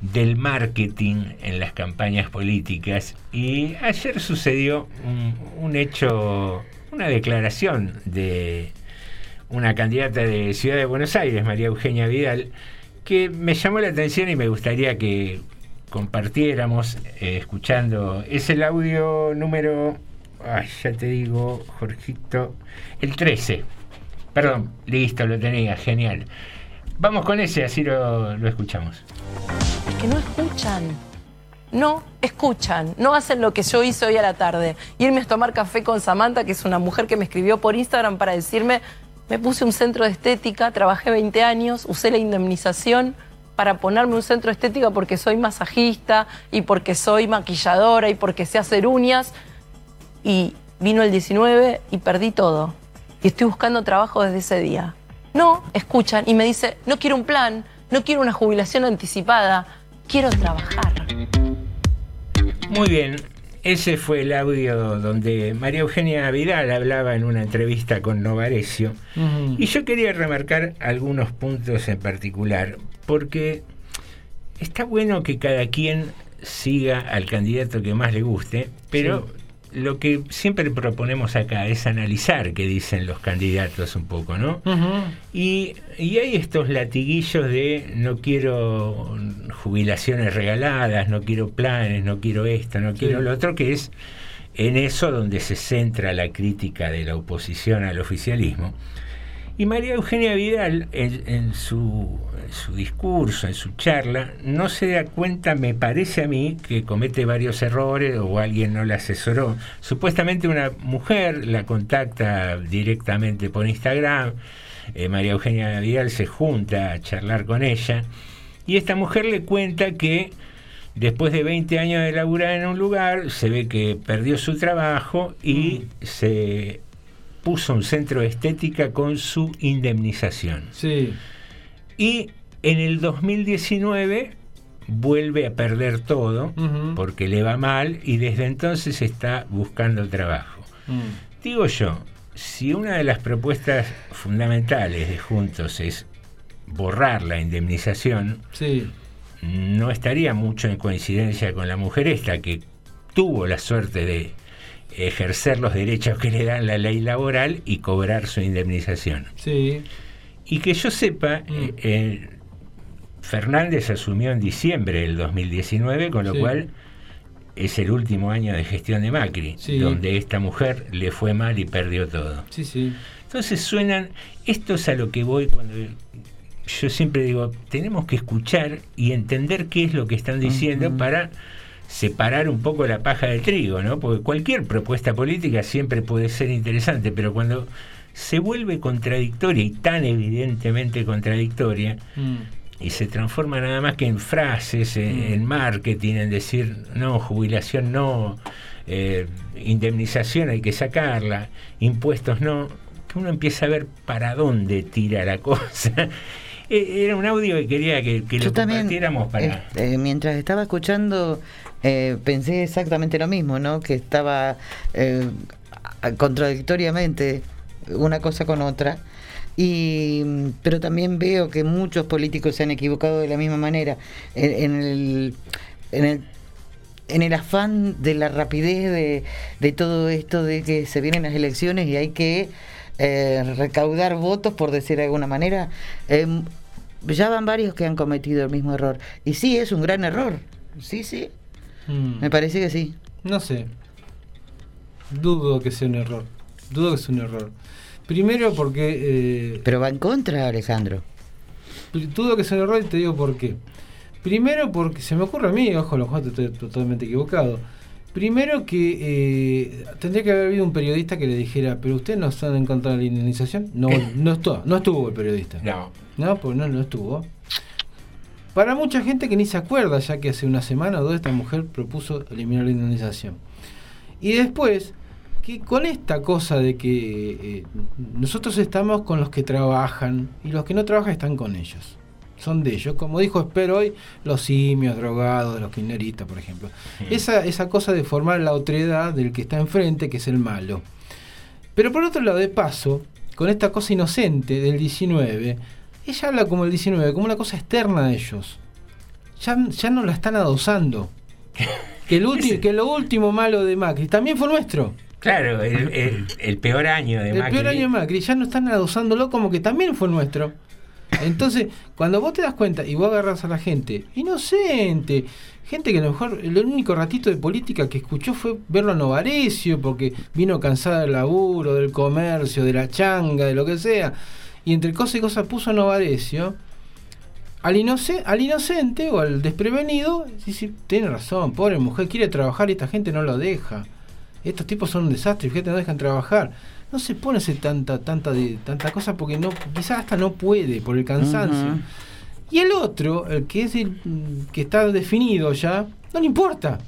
del marketing en las campañas políticas y ayer sucedió un, un hecho, una declaración de una candidata de Ciudad de Buenos Aires, María Eugenia Vidal, que me llamó la atención y me gustaría que compartiéramos eh, escuchando. Es el audio número, ay, ya te digo, Jorgito, el 13. Perdón, listo, lo tenía, genial. Vamos con ese, así lo, lo escuchamos. Es que no escuchan. No escuchan, no hacen lo que yo hice hoy a la tarde. Irme a tomar café con Samantha, que es una mujer que me escribió por Instagram para decirme, me puse un centro de estética, trabajé 20 años, usé la indemnización para ponerme un centro de estética porque soy masajista y porque soy maquilladora y porque sé hacer uñas. Y vino el 19 y perdí todo. Y estoy buscando trabajo desde ese día. No, escuchan y me dice, no quiero un plan, no quiero una jubilación anticipada, quiero trabajar. Muy bien, ese fue el audio donde María Eugenia Vidal hablaba en una entrevista con Novarecio. Y yo quería remarcar algunos puntos en particular, porque está bueno que cada quien siga al candidato que más le guste, pero lo que siempre proponemos acá es analizar qué dicen los candidatos un poco, ¿no? Y, y hay estos latiguillos de no quiero jubilaciones regaladas, no quiero planes, no quiero esto, no quiero lo otro, que es en eso donde se centra la crítica de la oposición al oficialismo. Y María Eugenia Vidal, en, en su, en su discurso, en su charla, no se da cuenta, me parece a mí, que comete varios errores o alguien no la asesoró. Supuestamente una mujer la contacta directamente por Instagram, eh, María Eugenia Vidal se junta a charlar con ella, y esta mujer le cuenta que después de 20 años de laburar en un lugar, se ve que perdió su trabajo y se puso un centro de estética con su indemnización. Sí. Y en el 2019 vuelve a perder todo porque le va mal y desde entonces está buscando trabajo. Digo yo, si una de las propuestas fundamentales de Juntos es borrar la indemnización, Sí. no estaría mucho en coincidencia con la mujer esta que tuvo la suerte de ejercer los derechos que le dan la ley laboral y cobrar su indemnización. Sí. Y que yo sepa, eh, eh, Fernández asumió en diciembre del 2019, con lo Sí. cual es el último año de gestión de Macri, Sí. donde esta mujer le fue mal y perdió todo. Sí, sí. Entonces suenan, esto es a lo que voy cuando yo siempre digo, tenemos que escuchar y entender qué es lo que están diciendo para separar un poco la paja del trigo, ¿no? Porque cualquier propuesta política siempre puede ser interesante, pero cuando se vuelve contradictoria y tan evidentemente contradictoria, y se transforma nada más que en frases, en, en marketing, en decir, no, jubilación no, eh, indemnización hay que sacarla, impuestos no, que uno empieza a ver para dónde tira la cosa. Eh, Era un audio que quería que, que lo compartiéramos para... este, mientras estaba escuchando, eh, pensé exactamente lo mismo, ¿no? Que estaba eh, contradictoriamente una cosa con otra. Y, pero también veo que muchos políticos se han equivocado de la misma manera. En, el, en el en el afán de la rapidez de, de todo esto de que se vienen las elecciones y hay que eh, recaudar votos, por decir de alguna manera, eh, ya van varios que han cometido el mismo error. Y sí, es un gran error. Sí, sí. Me parece que sí. No sé. Dudo que sea un error. Dudo que sea un error. Primero porque... eh, Pero va en contra, Alejandro. Dudo que sea un error y te digo por qué. Primero porque se me ocurre a mí, ojo, los juegos estoy totalmente equivocado. Primero que eh, tendría que haber habido un periodista que le dijera, pero usted no están en contra de la indemnización. No, no estuvo, no estuvo el periodista. No. No, pues no, no estuvo. Para mucha gente que ni se acuerda, ya que hace una semana o dos esta mujer propuso eliminar la indemnización. Y después, que con esta cosa de que eh, nosotros estamos con los que trabajan y los que no trabajan están con ellos. Son de ellos. Como dijo Espero hoy, los simios, drogados, los kirchneristas, por ejemplo. Esa, esa cosa de formar la otredad del que está enfrente, que es el malo. Pero por otro lado, de paso, con esta cosa inocente del 19, ella habla como el 19, como una cosa externa a ellos. ya, ya no la están adosando. Que, el ulti- que lo último malo de Macri también fue nuestro. Claro, el, el- el peor año de El Macri. peor año de Macri, ya no están adosándolo como que también fue nuestro. Entonces, cuando vos te das cuenta y vos agarras a la gente inocente, gente que a lo mejor el único ratito de política que escuchó fue verlo a Novarecio, porque vino cansada del laburo, del comercio, de la changa, de lo que sea, y entre cosa y cosa puso Novarecio, al, inoce- al inocente o al desprevenido, sí, sí, tiene razón, pobre mujer, quiere trabajar y esta gente no lo deja. Estos tipos son un desastre, fíjate, no dejan trabajar. No se pone a hacer tanta, tanta, de, tanta cosa porque no, quizás hasta no puede por el cansancio. Y el otro, el que es el mm, que está definido ya, no le importa.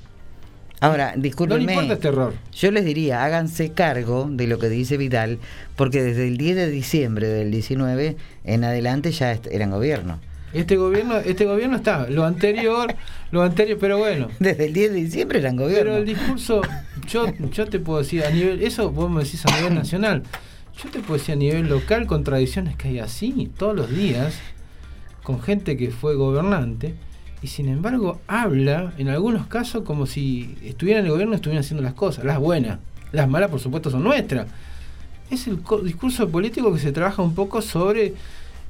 Ahora, No le discúlpenme. importa este error. Yo les diría, háganse cargo de lo que dice Vidal, porque desde el 10 de diciembre del 19 en adelante ya eran gobierno. Este gobierno, este gobierno está, lo anterior, lo anterior, pero bueno. Desde el 10 de diciembre eran gobierno. Pero el discurso, yo, yo te puedo decir, a nivel, eso vos me decís a nivel nacional, yo te puedo decir a nivel local contradicciones que hay así todos los días, con gente que fue gobernante, y sin embargo habla en algunos casos como si estuviera en el gobierno y estuvieran haciendo las cosas, las buenas, las malas por supuesto son nuestras. Es el discurso político que se trabaja un poco sobre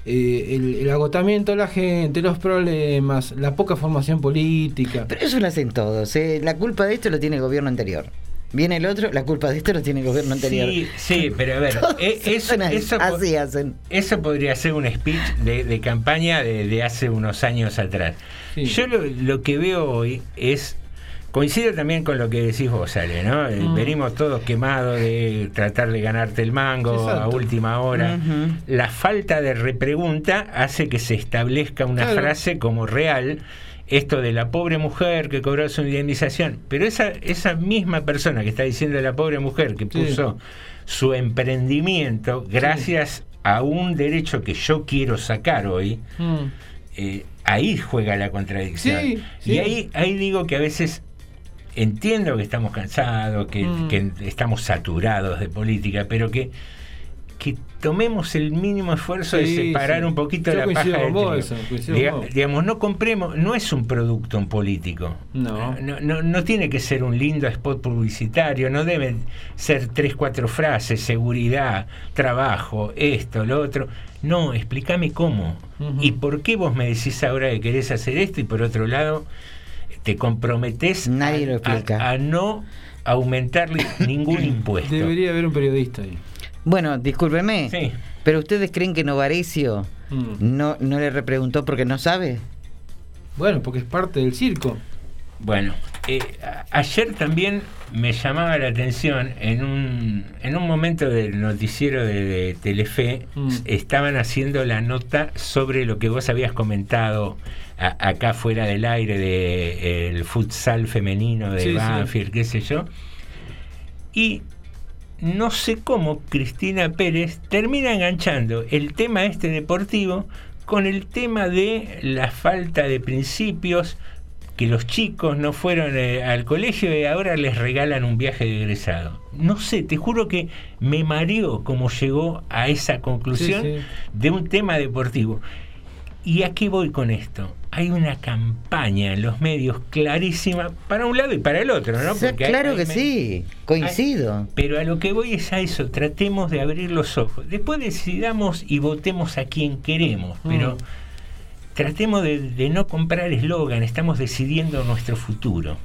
eh, el, el agotamiento de la gente, los problemas, la poca formación política. Pero eso lo hacen todos. ¿eh? La culpa de esto lo tiene el gobierno anterior. Viene el otro, la culpa de esto lo tiene el gobierno anterior. Sí, sí, pero a ver, eh, eso, eso así hacen. eso podría ser un speech de, de campaña de, de hace unos años atrás. Yo lo, lo que veo hoy es, coincido también con lo que decís vos, Ale, ¿no? Eh, Mm. Venimos todos quemados de tratar de ganarte el mango a última hora. La falta de repregunta hace que se establezca una Claro. frase como real. Esto de la pobre mujer que cobró su indemnización. Pero esa, esa misma persona que está diciendo la pobre mujer que Sí. puso su emprendimiento gracias a un derecho que yo quiero sacar hoy, Mm. eh, ahí juega la contradicción. Sí. Y ahí, ahí digo que a veces entiendo que estamos cansados, que, Mm. que estamos saturados de política, pero que, que tomemos el mínimo esfuerzo de separar sí. un poquito Yo la paja del vos, eso, Diga- digamos, no compremos, no es un producto un político. No. No, no, no tiene que ser un lindo spot publicitario, no deben ser tres, cuatro frases, seguridad, trabajo, esto, lo otro. No, explícame cómo. ¿Y por qué vos me decís ahora que querés hacer esto y por otro lado te comprometés Nadie a, lo explica. a- a no aumentarle ningún impuesto? Debería haber un periodista ahí. Bueno, discúlpeme. Sí. Pero ustedes creen que Novarecio Mm. no, no le repreguntó porque no sabe. Bueno, porque es parte del circo. Bueno, eh, ayer también me llamaba la atención en un, en un momento del noticiero de, de Telefe, Mm. estaban haciendo la nota sobre lo que vos habías comentado a- acá fuera del aire de el futsal femenino de Sí, sí. Banfield, qué sé yo. Y no sé cómo Cristina Pérez termina enganchando el tema este deportivo con el tema de la falta de principios, que los chicos no fueron eh, al colegio y ahora les regalan un viaje de egresado. No sé, te juro que me mareó cómo llegó a esa conclusión Sí, sí. de un tema deportivo. ¿Y a qué voy con esto? Hay una campaña en los medios clarísima para un lado y para el otro, ¿no? Porque claro hay que sí, coincido. pero a lo que voy es a eso, tratemos de abrir los ojos. Después decidamos y votemos a quien queremos, pero Mm. tratemos de, de no comprar eslogan, estamos decidiendo nuestro futuro.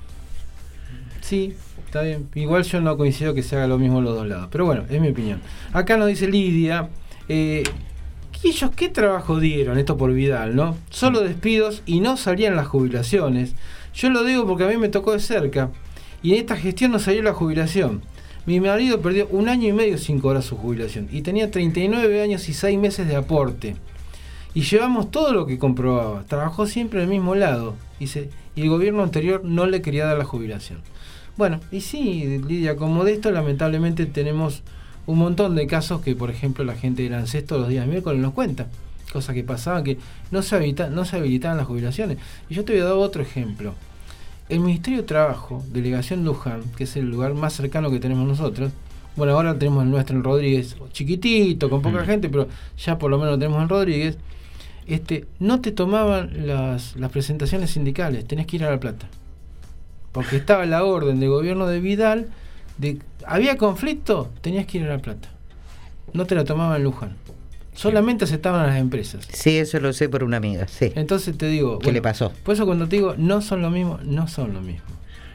Sí, está bien. Igual yo no coincido que se haga lo mismo en los dos lados. Pero bueno, es mi opinión. Acá nos dice Lidia. Eh, ¿y ellos qué trabajo dieron? Esto por Vidal, ¿no? Solo despidos y no salían las jubilaciones. Yo lo digo porque a mí me tocó de cerca. Y en esta gestión no salió la jubilación. Mi marido perdió un año y medio sin cobrar su jubilación. Y tenía 39 años y 6 meses de aporte. Y llevamos todo lo que comprobaba. Trabajó siempre en el mismo lado. Dice, y el gobierno anterior no le quería dar la jubilación. Bueno, y sí, Lidia, como de esto lamentablemente tenemos un montón de casos que, por ejemplo, la gente del Ancesto los días miércoles nos cuenta. Cosas que pasaban que no se, habita- no se habilitaban las jubilaciones. Y yo te voy a dar otro ejemplo. El Ministerio de Trabajo, Delegación Luján, que es el lugar más cercano que tenemos nosotros, bueno, ahora tenemos el nuestro en Rodríguez, chiquitito, con poca Mm. gente, pero ya por lo menos lo tenemos en Rodríguez, este, no te tomaban las, las presentaciones sindicales, tenías que ir a La Plata. Porque estaba la orden del gobierno de Vidal, de había conflicto, tenías que ir a La Plata. No te la tomaban en Luján. Solamente aceptaban a las empresas. Sí, eso lo sé por una amiga, sí. Entonces te digo... ¿Qué le pasó? Por eso cuando te digo, no son lo mismo, no son lo mismo.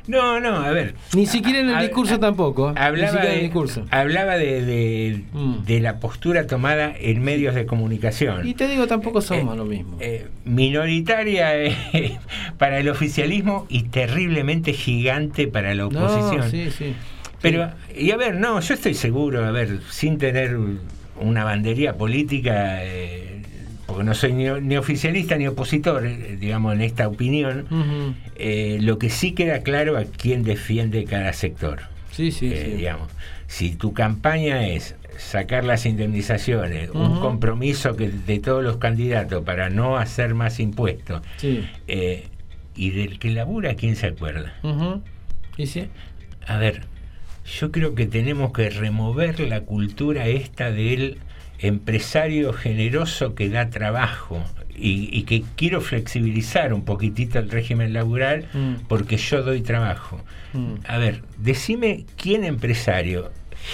No, no, a ver. Ni siquiera en el discurso tampoco. ¿eh? Hablaba de, discurso. Mm. hablaba de, de- de la postura tomada en medios de comunicación. Y te digo, tampoco somos lo mismo. Eh, minoritaria eh, para el oficialismo y terriblemente gigante para la oposición. No, sí, sí. Pero, y a ver, no, yo estoy seguro, a ver, sin tener una bandería política, eh, porque no soy ni, ni oficialista ni opositor, eh, digamos, en esta opinión, eh, lo que sí queda claro a quién defiende cada sector. Sí, sí, Eh, sí. Digamos, si tu campaña es sacar las indemnizaciones, un compromiso que, de todos los candidatos para no hacer más impuestos, Sí. y del que labura, ¿quién se acuerda? Ujú. ¿Y sí? A ver, yo creo que tenemos que remover la cultura esta del empresario generoso que da trabajo y, y que quiero flexibilizar un poquitito el régimen laboral Mm. porque yo doy trabajo. Mm. A ver, decime quién empresario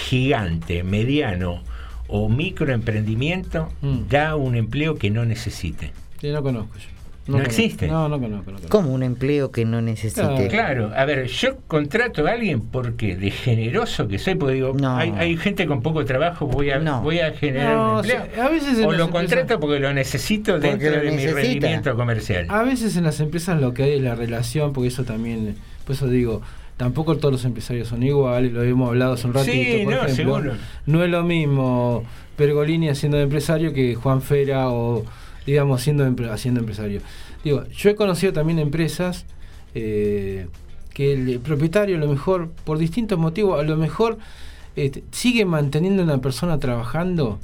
gigante, mediano o microemprendimiento Mm. da un empleo que no necesite. Sí, no conozco yo. No existe. No, no. No. Como un empleo que no necesite. Claro, a ver, yo contrato a alguien porque de generoso que soy, porque digo, No. hay, hay gente con poco trabajo, voy a, No. voy a generar No, un o empleo. sea, a veces o lo empresas- contrato porque lo necesito Porque dentro lo de mi rendimiento comercial. A veces en las empresas lo que hay es la relación, porque eso también, por eso digo, tampoco todos los empresarios son iguales, lo hemos hablado hace un ratito, Sí, por no, ejemplo. seguro. No es lo mismo Pergolini haciendo de empresario que Juan Fera o, digamos, siendo haciendo empresario. Digo, yo he conocido también empresas eh, que el propietario a lo mejor, por distintos motivos, a lo mejor este, sigue manteniendo a una persona trabajando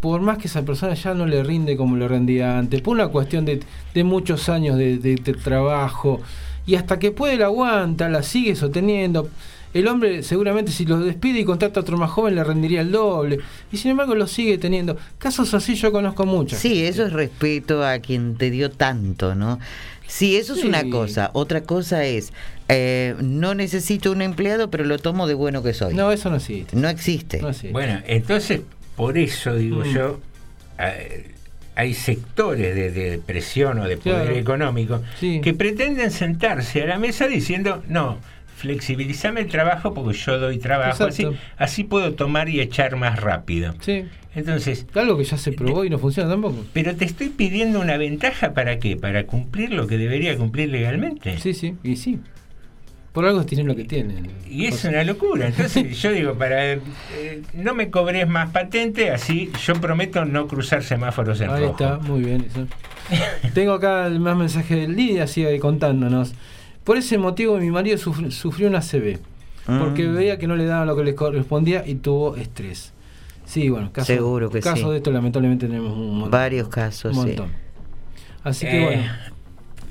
por más que esa persona ya no le rinde como le rendía antes, por una cuestión de, de muchos años de trabajo, y hasta que puede la aguanta, la sigue sosteniendo. El hombre seguramente si lo despide y contrata a otro más joven le rendiría el doble, y sin embargo lo sigue teniendo. Casos así yo conozco muchos. Sí, eso es respeto a quien te dio tanto, ¿no? Sí, eso es Sí. una cosa. Otra cosa es, eh, no necesito un empleado, pero lo tomo de bueno que soy. No, eso no existe. No existe. No existe. Bueno, entonces, por eso digo Mm. yo, eh, hay sectores de, de presión o de poder Claro. económico Sí. que pretenden sentarse a la mesa diciendo, no, flexibilizame el trabajo porque yo doy trabajo, así, así puedo tomar y echar más rápido. Sí. Entonces, Algo que ya se probó y no funciona tampoco. pero te estoy pidiendo una ventaja para qué? Para cumplir lo que debería cumplir legalmente. Sí, sí, y sí. Por algo tienen lo que tienen. Y es una locura. Entonces yo digo, para eh, no me cobres más patente, así yo prometo no cruzar semáforos en Ahí rojo. está, muy bien eso. Tengo acá el más mensaje de Lidia, sigue contándonos. Por ese motivo mi marido sufri- sufrió una CB, porque Mm. veía que no le daban lo que le correspondía y tuvo estrés. Sí, bueno, casos, Seguro que casos sí. de esto lamentablemente tenemos un montón. Varios casos, Un sí. montón. Así que Eh, bueno,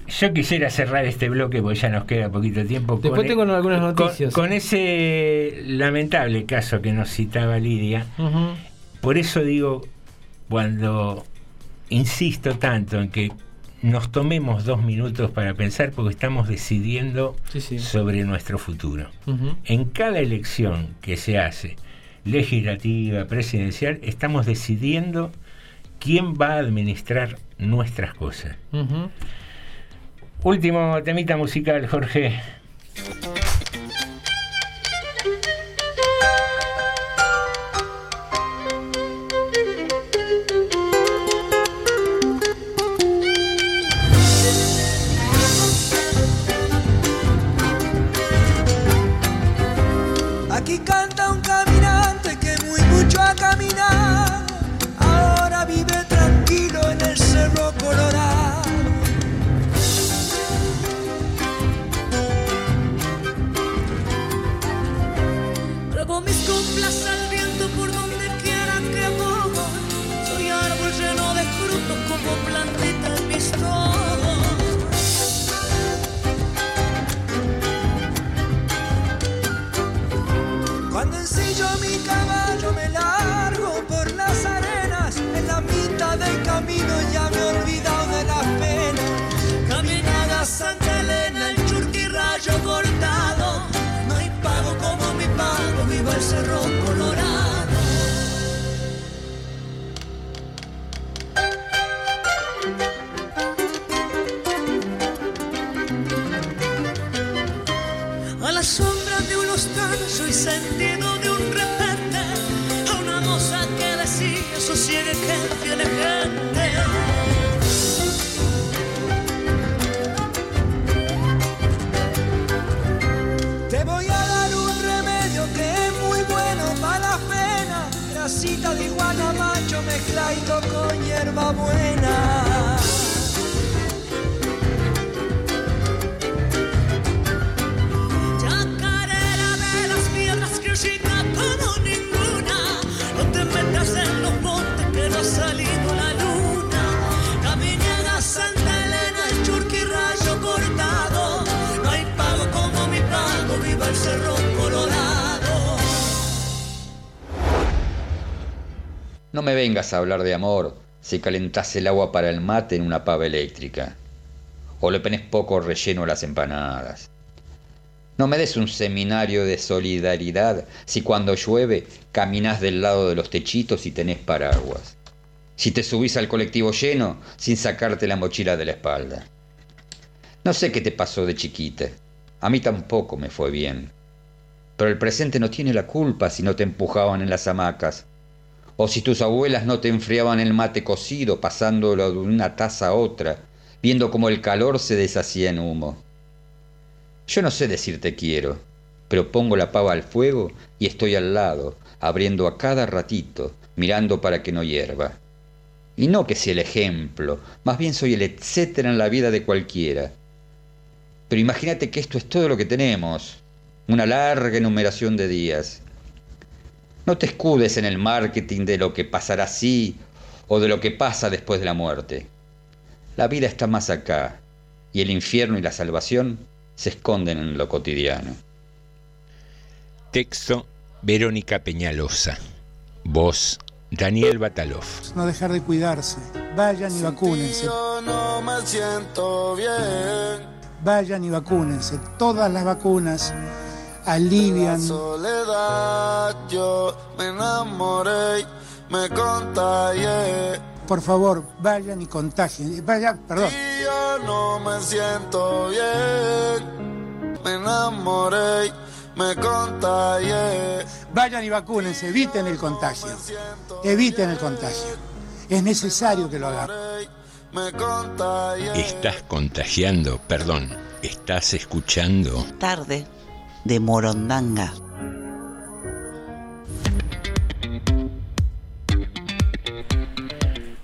Yo quisiera cerrar este bloque porque ya nos queda poquito tiempo. Después con- tengo algunas noticias. Con, ese lamentable caso que nos citaba Lidia. Por eso digo, cuando insisto tanto en que nos tomemos dos minutos para pensar porque estamos decidiendo Sí, sí. sobre nuestro futuro. En cada elección que se hace, legislativa, presidencial, estamos decidiendo quién va a administrar nuestras cosas. Último temita musical, Jorge. No me vengas a hablar de amor si calentás el agua para el mate en una pava eléctrica. O le pones poco relleno a las empanadas. No me des un seminario de solidaridad si cuando llueve caminas del lado de los techitos y tenés paraguas. Si te subís al colectivo lleno sin sacarte la mochila de la espalda. No sé qué te pasó de chiquita. A mí tampoco me fue bien. Pero el presente no tiene la culpa si no te empujaban en las hamacas. O si tus abuelas no te enfriaban el mate cocido pasándolo de una taza a otra, viendo cómo el calor se deshacía en humo. Yo no sé decirte quiero, pero pongo la pava al fuego y estoy al lado, abriendo a cada ratito, mirando para que no hierva. Y no que sea el ejemplo, más bien soy el etcétera en la vida de cualquiera. Pero imagínate que esto es todo lo que tenemos, una larga enumeración de días. No te escudes en el marketing de lo que pasará así o de lo que pasa después de la muerte. La vida está más acá y el infierno y la salvación se esconden en lo cotidiano. Texto Verónica Peñalosa. Voz Daniel Batalov. No dejar de cuidarse. Vayan y vacúnense. Yo no me siento bien. Vayan y vacúnense. Todas las vacunas alivian. Soledad, yo me enamoré, me contagié. Por favor, vayan y contagien. Vayan, perdón. Y yo no me siento bien. Me enamoré, me contagié. Vayan y vacúnense. Eviten el contagio. Eviten el contagio. Es necesario que lo hagan. Estás contagiando, perdón, estás escuchando. Tarde de Morondanga.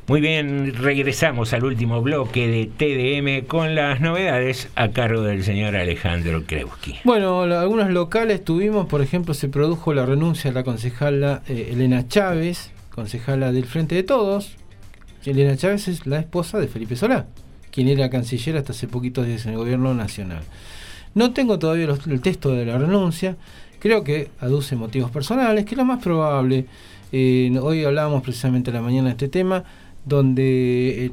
Muy bien, regresamos al último bloque de TDM con las novedades a cargo del señor Alejandro Kreuski. Bueno, algunos locales tuvimos, por ejemplo, se produjo la renuncia de la concejala eh, Elena Chávez, concejala del Frente de Todos. Elena Chávez es la esposa de Felipe Solá, quien era canciller hasta hace poquito días en el gobierno nacional. No tengo todavía los- el texto de la renuncia, creo que aduce motivos personales, que es lo más probable. Eh, hoy hablábamos precisamente a la mañana de este tema, donde, eh,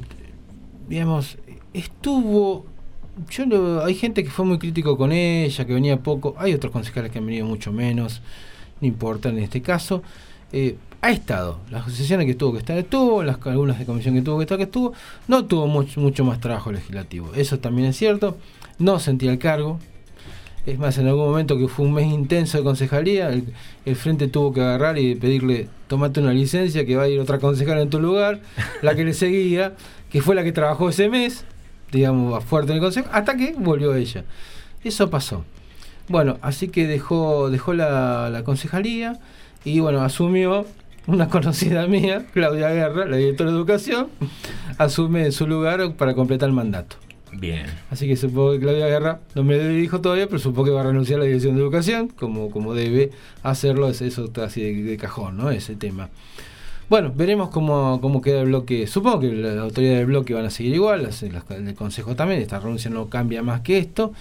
digamos, estuvo yo lo- hay gente que fue muy crítico con ella, que venía poco, hay otros concejales que han venido mucho menos, no importa en este caso. Eh, ha estado, las sesiones que tuvo que estar estuvo, las algunas de comisión que tuvo que estar que estuvo, no tuvo mucho, mucho más trabajo legislativo, eso también es cierto, no sentía el cargo, es más, en algún momento que fue un mes intenso de concejalía, el, el frente tuvo que agarrar y pedirle, tomate una licencia que va a ir otra concejala en tu lugar, la que le seguía, que fue la que trabajó ese mes, digamos, fuerte en el consejo, hasta que volvió ella. Eso pasó. Bueno, así que dejó, dejó la, la concejalía y bueno, asumió una conocida mía, Claudia Guerra, la directora de educación, asume en su lugar para completar el mandato. Bien. Así que supongo que Claudia Guerra no me dijo todavía, pero supongo que va a renunciar a la dirección de educación, como, como debe hacerlo, es eso está así de, cajón, ¿no? Ese tema. Bueno, veremos cómo, cómo queda el bloque. Supongo que las autoridades del bloque van a seguir igual, las, las del Consejo también, esta renuncia no cambia más que esto.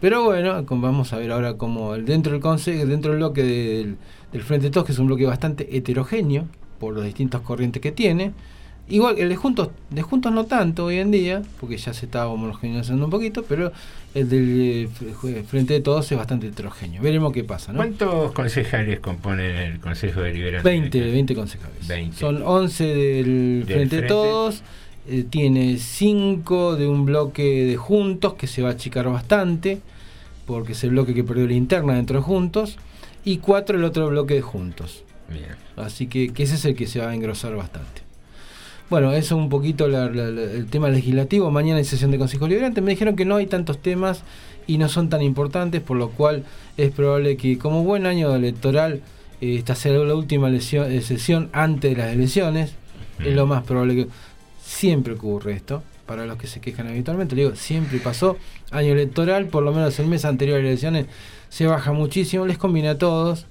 Pero bueno, vamos a ver ahora cómo el- dentro del consejo, dentro del bloque del, del Frente Todos, que es un bloque bastante heterogéneo por las distintas corrientes que tiene. Igual el de Juntos, de Juntos no tanto hoy en día, porque ya se está homogeneizando un poquito, pero el del eh, Fre- Frente de Todos es bastante heterogéneo. Veremos qué pasa, ¿no? ¿Cuántos concejales componen el Consejo Deliberante? 20, 20 concejales. 20. Son 11 del, Del Frente de. Todos, eh, tiene 5 de un bloque de Juntos que se va a achicar bastante, porque es el bloque que perdió la interna dentro de Juntos, y 4 el otro bloque de Juntos. Bien. Así que, que ese es el que se va a engrosar bastante. Bueno, eso un poquito la- la- la- el tema legislativo. Mañana hay sesión de Consejo Liberante. Me dijeron que no hay tantos temas y no son tan importantes, por lo cual es probable que como buen año electoral eh, esta será la última lesión- eh, sesión antes de las elecciones. Es lo más probable que siempre ocurre esto. Para los que se quejan habitualmente, le digo, siempre pasó. Año electoral, por lo menos el mes anterior a las elecciones, se baja muchísimo, les conviene a todos.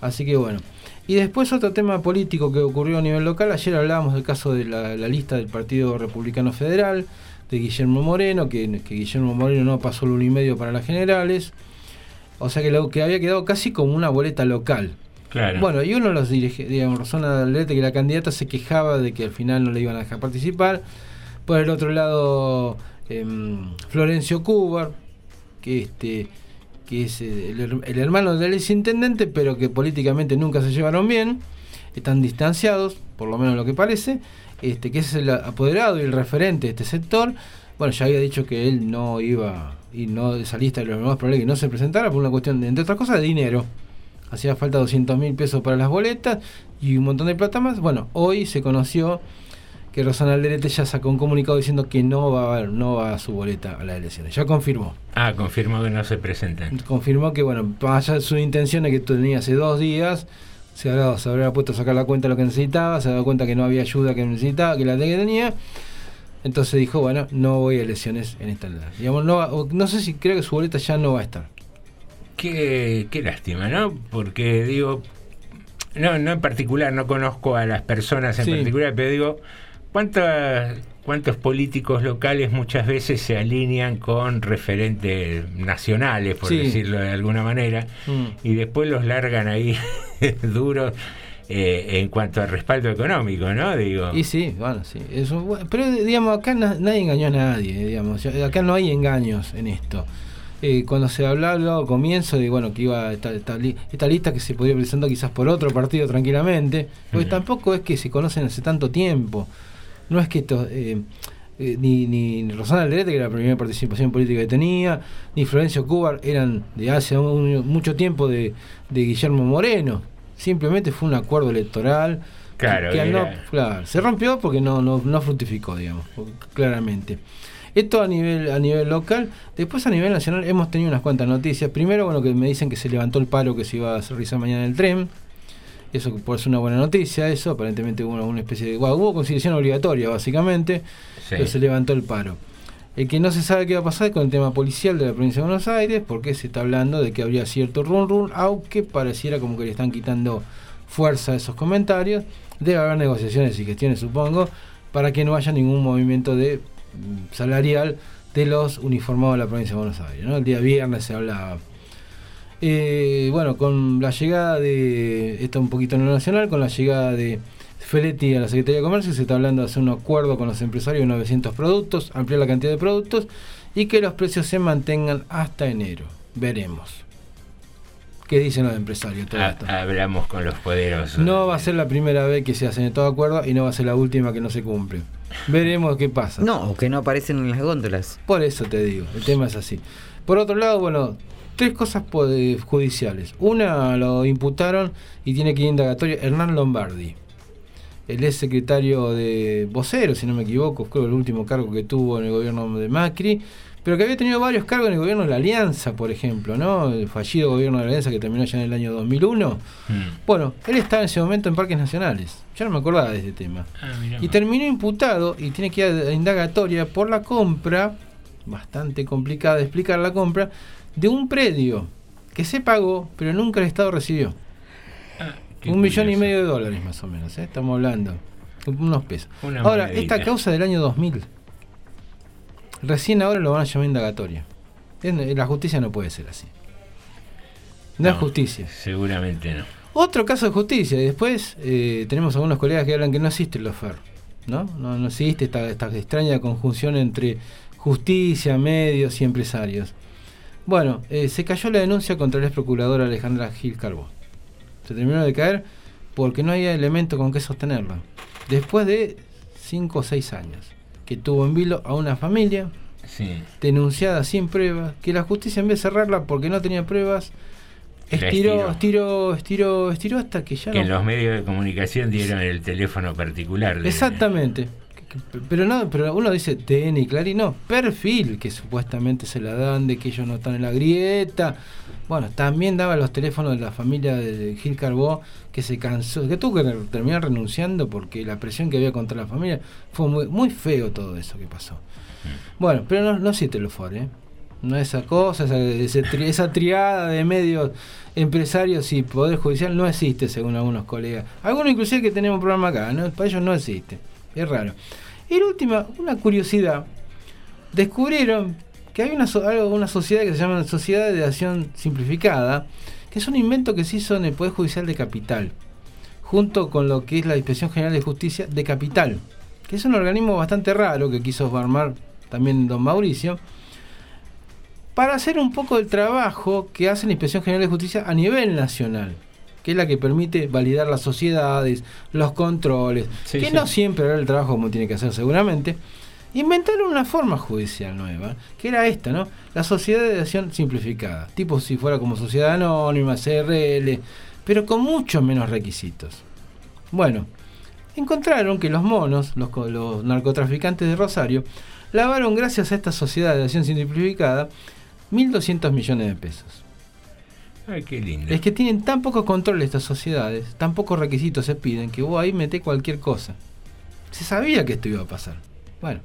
Así que bueno. Y después otro tema político que ocurrió a nivel local. Ayer hablábamos del caso de la, la lista del Partido Republicano Federal, de Guillermo Moreno, que, que Guillermo Moreno no pasó el uno y medio para las generales. O sea que lo que había quedado casi como una boleta local. Claro. Bueno, y uno de los dirigentes, digamos, Rosana Alerte, que la candidata se quejaba de que al final no le iban a dejar participar. Por el otro lado, em, Florencio Cubar, que este que es eh, el, el hermano del exintendente, pero que políticamente nunca se llevaron bien, están distanciados, por lo menos lo que parece, este que es el apoderado y el referente de este sector. Bueno, ya había dicho que él no iba, y no de esa lista, lo más probable que no se presentara por una cuestión, de, entre otras cosas, de dinero. Hacía falta 200 mil pesos para las boletas y un montón de plata más. Bueno, hoy se conoció que Rosana Alderete ya sacó un comunicado diciendo que no va a no va a su boleta a las elecciones. Ya confirmó. Ah, confirmó que no se presentan. Confirmó que, bueno, allá de sus intenciones que tenía hace dos días, se habrá, se habrá puesto a sacar la cuenta de lo que necesitaba, se ha dado cuenta que no había ayuda que necesitaba, que la que tenía. Entonces dijo, bueno, no voy a elecciones en esta Digamos, no, va- o no sé si creo que su boleta ya no va a estar. Qué, qué lástima, ¿no? Porque digo, no, no en particular, no conozco a las personas en Sí. particular, pero digo, ¿cuántas, ¿cuántos políticos locales muchas veces se alinean con referentes nacionales, por Sí. decirlo de alguna manera, Mm. y después los largan ahí duros eh, en cuanto al respaldo económico, ¿no? Digo, Y sí, bueno, sí. Eso, bueno, pero digamos, acá na- nadie engañó a nadie, digamos. ya- Acá no hay engaños en esto. Eh, cuando se hablaba al comienzo de bueno que iba esta, esta, li- esta lista que se podía presentar quizás por otro partido tranquilamente, porque tampoco es que se conocen hace tanto tiempo. No es que esto, eh, eh, ni, ni Rosana Alderete, que era la primera participación política que tenía, ni Florencio Cubar eran de hace un- mucho tiempo de, de Guillermo Moreno. Simplemente fue un acuerdo electoral Claro, que no- claro, se rompió porque no, no, no fructificó, digamos, claramente. Esto a nivel, a nivel local, después a nivel nacional hemos tenido unas cuantas noticias. Primero, bueno, que me dicen que se levantó el paro que se iba a realizar mañana en el tren. Eso puede ser una buena noticia, eso. Aparentemente hubo una, especie de... bueno, hubo conciliación obligatoria, básicamente, Sí. pero se levantó el paro. El que no se sabe qué va a pasar es con el tema policial de la provincia de Buenos Aires, porque se está hablando de que habría cierto run run, aunque pareciera como que le están quitando fuerza a esos comentarios. Debe haber negociaciones y gestiones, supongo, para que no haya ningún movimiento de mm, salarial de los uniformados de la provincia de Buenos Aires. ¿no? El día viernes se hablaba. Eh, bueno, con la llegada de, esto un poquito en lo nacional, con la llegada de Feletti a la Secretaría de Comercio, se está hablando de hacer un acuerdo con los empresarios de 900 productos, ampliar la cantidad de productos y que los precios se mantengan hasta enero. Veremos. ¿Qué dicen los empresarios? Todo ha- esto? hablamos con los poderosos. No va a ser la primera vez que se hacen todo acuerdo y no va a ser la última que no se cumple. Veremos qué pasa. No, o que no aparecen en las góndolas. Por eso te digo, el tema es así. Por otro lado, bueno, tres cosas judiciales. Una lo imputaron y tiene que ir indagatorio Hernán Lombardi. El ex secretario de vocero, si no me equivoco, creo el último cargo que tuvo en el gobierno de Macri, pero que había tenido varios cargos en el gobierno de la Alianza, por ejemplo, ¿no? El fallido gobierno de la Alianza que terminó ya en el año 2001. Bueno, él estaba en ese momento en Parques Nacionales. Yo no me acordaba de este tema. Ah, Y terminó imputado y tiene que ir a indagatoria por la compra, bastante complicada de explicar la compra, de un predio que se pagó, pero nunca el Estado recibió. Ah, un millón y medio de dólares más o menos, ¿eh? estamos hablando. Unos pesos. Una ahora, monedita. esta causa del año 2000. Recién ahora lo van a llamar indagatoria. Es- La justicia no puede ser así. No, es justicia. Seguramente no. Otro caso de justicia, y después eh, tenemos algunos colegas que hablan que no existe el lofer, ¿no? No, no existe esta, esta extraña conjunción entre justicia, medios y empresarios. Bueno, eh, se cayó la denuncia contra el ex procurador Alejandra Gil Carbó. Se terminó de caer porque no había elemento con que sostenerla. Después de 5 o 6 años, que tuvo en vilo a una familia Sí. denunciada sin pruebas, que la justicia en vez de cerrarla porque no tenía pruebas, La estiró, estiró. estiró, estiró, estiró hasta que ya Que no en los medios de comunicación dieron el teléfono particular. de- Exactamente. Pero no, pero uno dice TN y Clarín, no, perfil, que supuestamente se la dan de que ellos no están en la grieta. Bueno, también daba los teléfonos de la familia de Gil Carbó, que se cansó, que tuvo que terminar renunciando porque la presión que había contra la familia fue muy, muy feo todo eso que pasó. Bueno, pero no, no existe el FOR, ¿eh? No esa cosa, esa, tri- esa triada de medios empresarios y poder judicial no existe según algunos colegas. Algunos inclusive que tenemos un programa acá, ¿no? para ellos no existe. Es raro. Y la última, una curiosidad. Descubrieron que hay una, una sociedad que se llama Sociedad de Acción Simplificada, que es un invento que se hizo en el Poder Judicial de Capital, junto con lo que es la Inspección General de Justicia de Capital, que es un organismo bastante raro que quiso armar también don Mauricio, para hacer un poco el trabajo que hace la Inspección General de Justicia a nivel nacional, que es la que permite validar las sociedades, los controles, Sí, que sí. no siempre hará el trabajo como tiene que hacer seguramente. Inventaron una forma judicial nueva, que era esta, ¿no? La sociedad de acción simplificada, tipo si fuera como sociedad anónima, CRL, pero con muchos menos requisitos. Bueno, encontraron que los monos, los, los narcotraficantes de Rosario, lavaron gracias a esta sociedad de acción simplificada 1.200 millones de pesos. Ay, qué lindo. Es que tienen tan poco control estas sociedades, tan pocos requisitos se piden, que vos ahí metés cualquier cosa. Se sabía que esto iba a pasar. Bueno,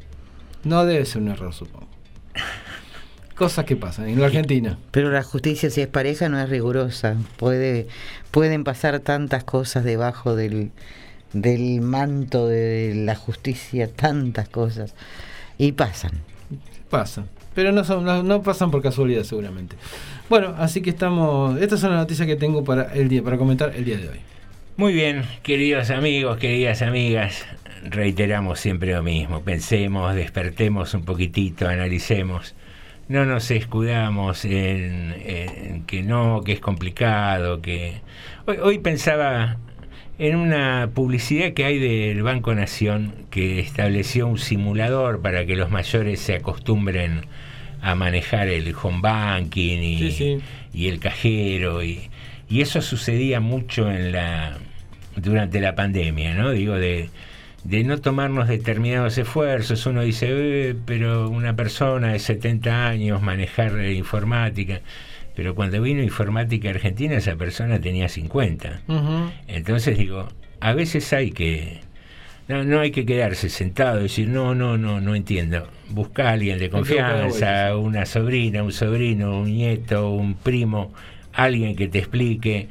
no debe ser un error, supongo. Cosas que pasan en la Argentina. Pero la justicia, si es pareja, no es rigurosa. Puede, pueden pasar tantas cosas debajo del, del manto de la justicia, tantas cosas. Y pasan. Pasan. Pero no, son, no, no pasan por casualidad, seguramente. Bueno, así que estamos. Estas son las noticias que tengo para el día, para comentar el día de hoy. Muy bien, queridos amigos, queridas amigas, reiteramos siempre lo mismo, pensemos, despertemos un poquitito, analicemos, no nos escudamos en, que no, que es complicado, que... Hoy, hoy pensaba en una publicidad que hay del Banco Nación que estableció un simulador para que los mayores se acostumbren a manejar el home banking y, Sí, sí. y el cajero y, y eso sucedía mucho en la durante la pandemia, ¿no? Digo de de no tomarnos determinados esfuerzos. Uno dice, "Eh, pero una persona de 70 años manejar eh, informática. Pero cuando vino informática argentina, esa persona tenía 50. Ujú. Entonces digo, a veces hay que. No, no hay que quedarse sentado y decir, no, no, no, no entiendo. Busca a alguien de confianza, una sobrina, un sobrino, un nieto, un primo, alguien que te explique,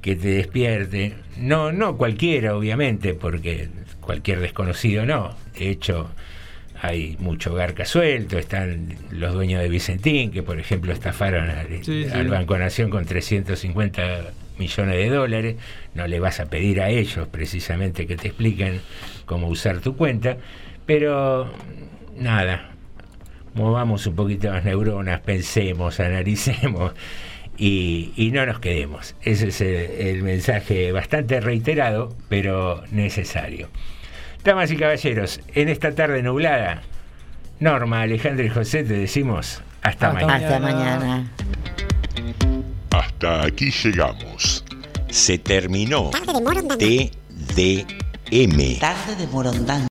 que te despierte. No, no cualquiera, obviamente, porque cualquier desconocido no. De hecho, hay mucho garca suelto, están los dueños de Vicentín, que por ejemplo estafaron al, Sí, sí. al Banco Nación con 350 millones de dólares, no le vas a pedir a ellos precisamente que te expliquen cómo usar tu cuenta, pero nada, movamos un poquito las neuronas, pensemos, analicemos y, y no nos quedemos. Ese es el, el mensaje bastante reiterado, pero necesario. Damas y caballeros, en esta tarde nublada, Norma, Alejandro y José te decimos hasta, mañana. Hasta mañana. Hasta aquí llegamos. Se terminó Tarde TDM. Tarde de Morondanga.